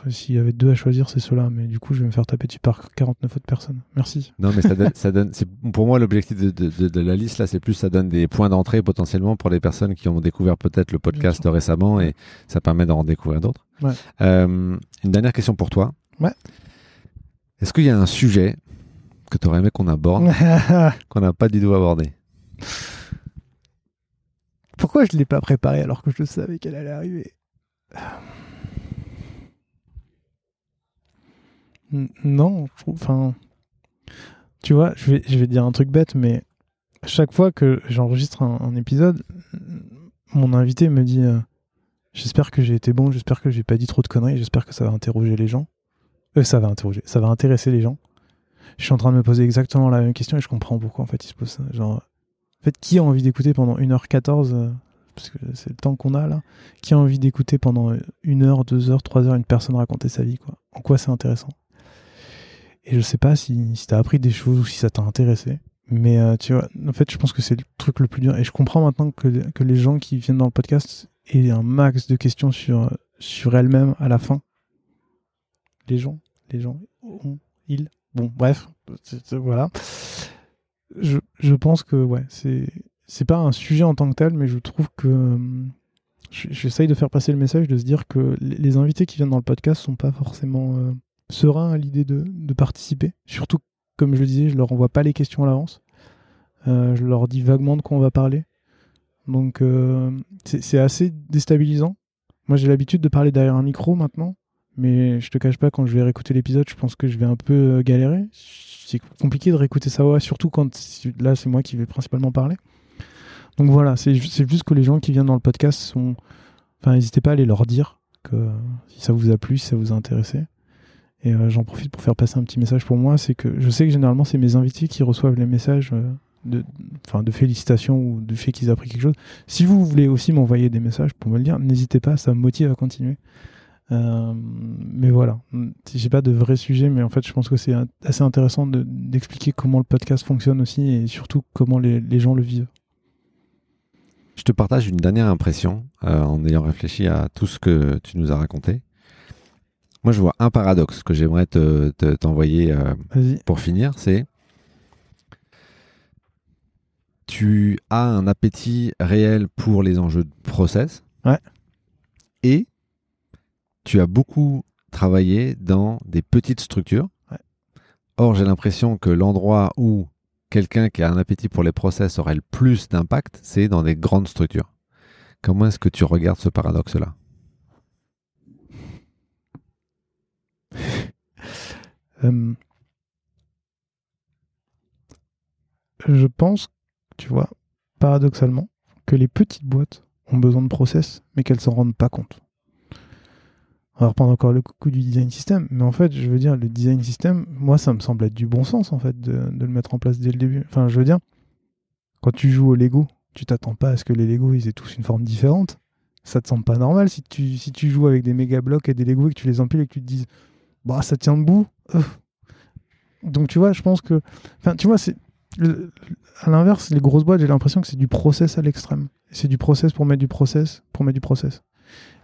s'il y avait deux à choisir, c'est ceux-là. Mais du coup, je vais me faire taper dessus par 49 autres personnes. Merci. Non, mais ça donne, c'est, pour moi, l'objectif de, la liste, là, c'est plus ça donne des points d'entrée potentiellement pour les personnes qui ont découvert peut-être le podcast récemment et ça permet d'en découvrir d'autres. Euh, une dernière question pour toi. Ouais. Est-ce qu'il y a un sujet que tu aurais aimé qu'on aborde, qu'on n'a pas du tout abordé? Pourquoi je ne l'ai pas préparé alors que je savais qu'elle allait arriver? Non, enfin, tu vois, je vais, dire un truc bête, mais chaque fois que j'enregistre un, épisode, mon invité me dit euh, J'espère que j'ai été bon, j'espère que j'ai pas dit trop de conneries, j'espère que ça va interroger les gens. Euh, ça va interroger, ça va intéresser les gens. Je suis en train de me poser exactement la même question et je comprends pourquoi en fait il se pose ça. Genre, en fait, qui a envie d'écouter pendant 1h14 euh, parce que c'est le temps qu'on a là, qui a envie d'écouter pendant 1h, 2h, 3h une personne raconter sa vie quoi? En quoi c'est intéressant? Et je sais pas si, si t'as appris des choses ou si ça t'a intéressé. Mais euh, tu vois, en fait, je pense que c'est le truc le plus dur. Et je comprends maintenant que, que les gens qui viennent dans le podcast aient un max de questions sur, sur elles-mêmes à la fin. Les gens, les gens, ils. Bon, bref, voilà. Je, je, pense que, ouais, c'est, c'est pas un sujet en tant que tel, mais je trouve que. Hum, j'essaye de faire passer le message de se dire que les invités qui viennent dans le podcast sont pas forcément. Euh, serein à l'idée de, participer. Surtout, comme je le disais, je leur envoie pas les questions à l'avance. Euh, je leur dis vaguement de quoi on va parler. Donc euh, c'est assez déstabilisant. Moi j'ai l'habitude de parler derrière un micro maintenant, mais je te cache pas, quand je vais réécouter l'épisode, je pense que je vais un peu euh, galérer. C'est compliqué de réécouter sa voix, surtout quand là c'est moi qui vais principalement parler. Donc voilà, c'est juste que les gens qui viennent dans le podcast sont... Enfin, n'hésitez pas à aller leur dire que si ça vous a plu, si ça vous a intéressé. Et euh, j'en profite pour faire passer un petit message pour moi, c'est que je sais que généralement c'est mes invités qui reçoivent les messages euh, de, de félicitations ou du fait qu'ils aient appris quelque chose. Si vous voulez aussi m'envoyer des messages pour me le dire, n'hésitez pas, ça me motive à continuer. Euh, mais voilà, j'ai pas de vrai sujet, mais en fait je pense que c'est assez intéressant d'expliquer comment le podcast fonctionne aussi et surtout comment les, gens le vivent. Je te partage une dernière impression en ayant réfléchi à tout ce que tu nous as raconté. Moi, je vois un paradoxe que j'aimerais t'envoyer te, pour finir, c'est tu as un appétit réel pour les enjeux de process. Ouais. Et tu as beaucoup travaillé dans des petites structures. Ouais. Or, j'ai l'impression que l'endroit où quelqu'un qui a un appétit pour les process aurait le plus d'impact, c'est dans des grandes structures. Comment est-ce que tu regardes ce paradoxe-là? Euh, Je pense, tu vois, paradoxalement, que les petites boîtes ont besoin de process, mais qu'elles s'en rendent pas compte. On va reprendre encore le coup du design system, mais en fait, je veux dire, le design system, moi, ça me semble être du bon sens, en fait, de, le mettre en place dès le début. Enfin, je veux dire, quand tu joues au Lego, tu t'attends pas à ce que les Lego, ils aient tous une forme différente. Ça te semble pas normal si tu, joues avec des méga blocs et des Lego et que tu les empiles et que tu te dises, bah, ça tient debout. Donc, tu vois, je pense que. Enfin, tu vois, c'est. À l'inverse, les grosses boîtes, j'ai l'impression que c'est du process à l'extrême. C'est du process pour mettre du process, pour mettre du process.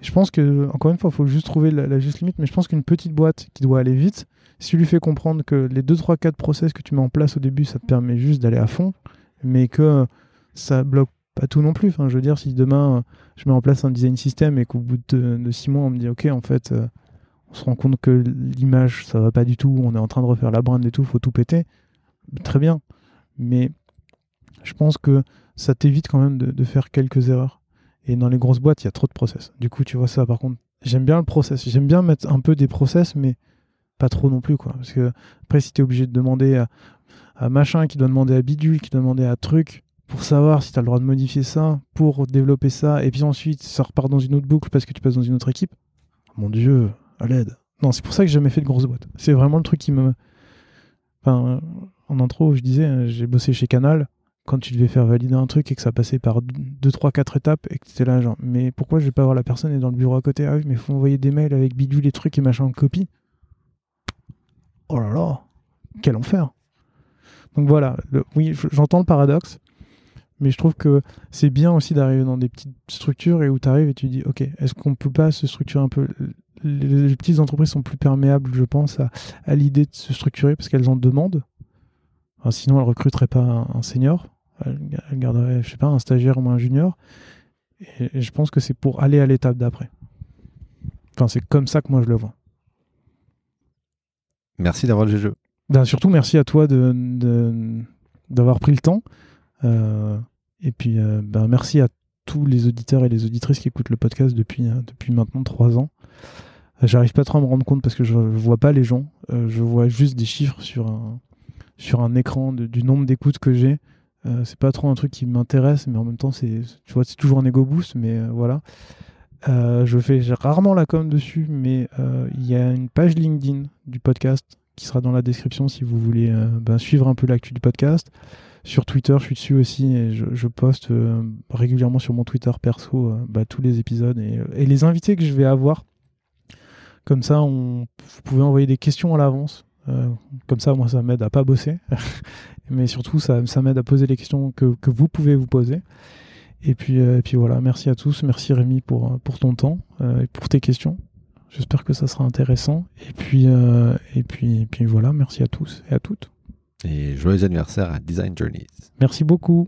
Je pense que, encore une fois, il faut juste trouver la, juste limite, mais je pense qu'une petite boîte qui doit aller vite, si tu lui fais comprendre que les 2, 3, 4 process que tu mets en place au début, ça te permet juste d'aller à fond, mais que ça bloque pas tout non plus. Enfin, je veux dire, si demain je mets en place un design system et qu'au bout de, 6 mois, on me dit, OK, en fait, euh, on se rend compte que l'image, ça va pas du tout, on est en train de refaire la brand et tout, faut tout péter, très bien. Mais je pense que ça t'évite quand même de faire quelques erreurs. Et dans les grosses boîtes, il y a trop de process. Du coup, tu vois ça, par contre, j'aime bien le process. J'aime bien mettre un peu des process, mais pas trop non plus, quoi. Parce que après, si tu es obligé de demander à, machin, qui doit demander à bidule, qui doit demander à truc, pour savoir si tu as le droit de modifier ça, pour développer ça, et puis ensuite, ça repart dans une autre boucle parce que tu passes dans une autre équipe. Mon Dieu, l'aide. Non, c'est pour ça que j'ai jamais fait de grosses boîtes. C'est vraiment le truc qui me. En intro, je disais, j'ai bossé chez Canal quand tu devais faire valider un truc et que ça passait par 2, 3, 4 étapes et que tu étais là, genre, mais pourquoi je vais pas avoir la personne et dans le bureau à côté? Ah oui, mais faut envoyer des mails avec bidou les trucs et machin en copie. Oh là là, quel enfer. Donc voilà, oui, j'entends le paradoxe, mais je trouve que c'est bien aussi d'arriver dans des petites structures et où tu arrives et tu dis, ok, est-ce qu'on peut pas se structurer un peu les, petites entreprises sont plus perméables, je pense, à, à l'idée de se structurer parce qu'elles en demandent. sinon, elles recruteraient pas un senior elle, garderait, je sais pas, un stagiaire ou un junior. Et, je pense que c'est pour aller à l'étape d'après. Enfin, c'est comme ça que moi je le vois. Merci d'avoir le jeu. Ben, surtout, merci à toi de, d'avoir pris le temps. Euh, et puis, euh, ben, merci à tous les auditeurs et les auditrices qui écoutent le podcast depuis, euh, depuis maintenant trois ans. J'arrive pas trop à me rendre compte parce que je, vois pas les gens. je vois juste des chiffres sur un, sur un écran du nombre d'écoutes que j'ai. Euh, c'est pas trop un truc qui m'intéresse, mais en même temps, c'est, tu vois, c'est toujours un ego boost, mais euh, voilà. Euh, je fais rarement la com dessus, mais il y a une page LinkedIn du podcast qui sera dans la description si vous voulez ben, suivre un peu l'actu du podcast. Sur Twitter, je suis dessus aussi et je, poste régulièrement sur mon Twitter perso bah, tous les épisodes et, les invités que je vais avoir. Comme ça, on, vous pouvez envoyer des questions à l'avance. comme ça, moi, ça m'aide à pas bosser. mais surtout ça, m'aide à poser les questions que, vous pouvez vous poser. Et puis, euh, puis voilà, merci à tous, merci Rémi pour, pour ton temps euh, et pour tes questions. J'espère que ça sera intéressant. Et puis, euh, et puis, puis voilà, merci à tous et à toutes. Et joyeux anniversaire à Design Journeys. Merci beaucoup.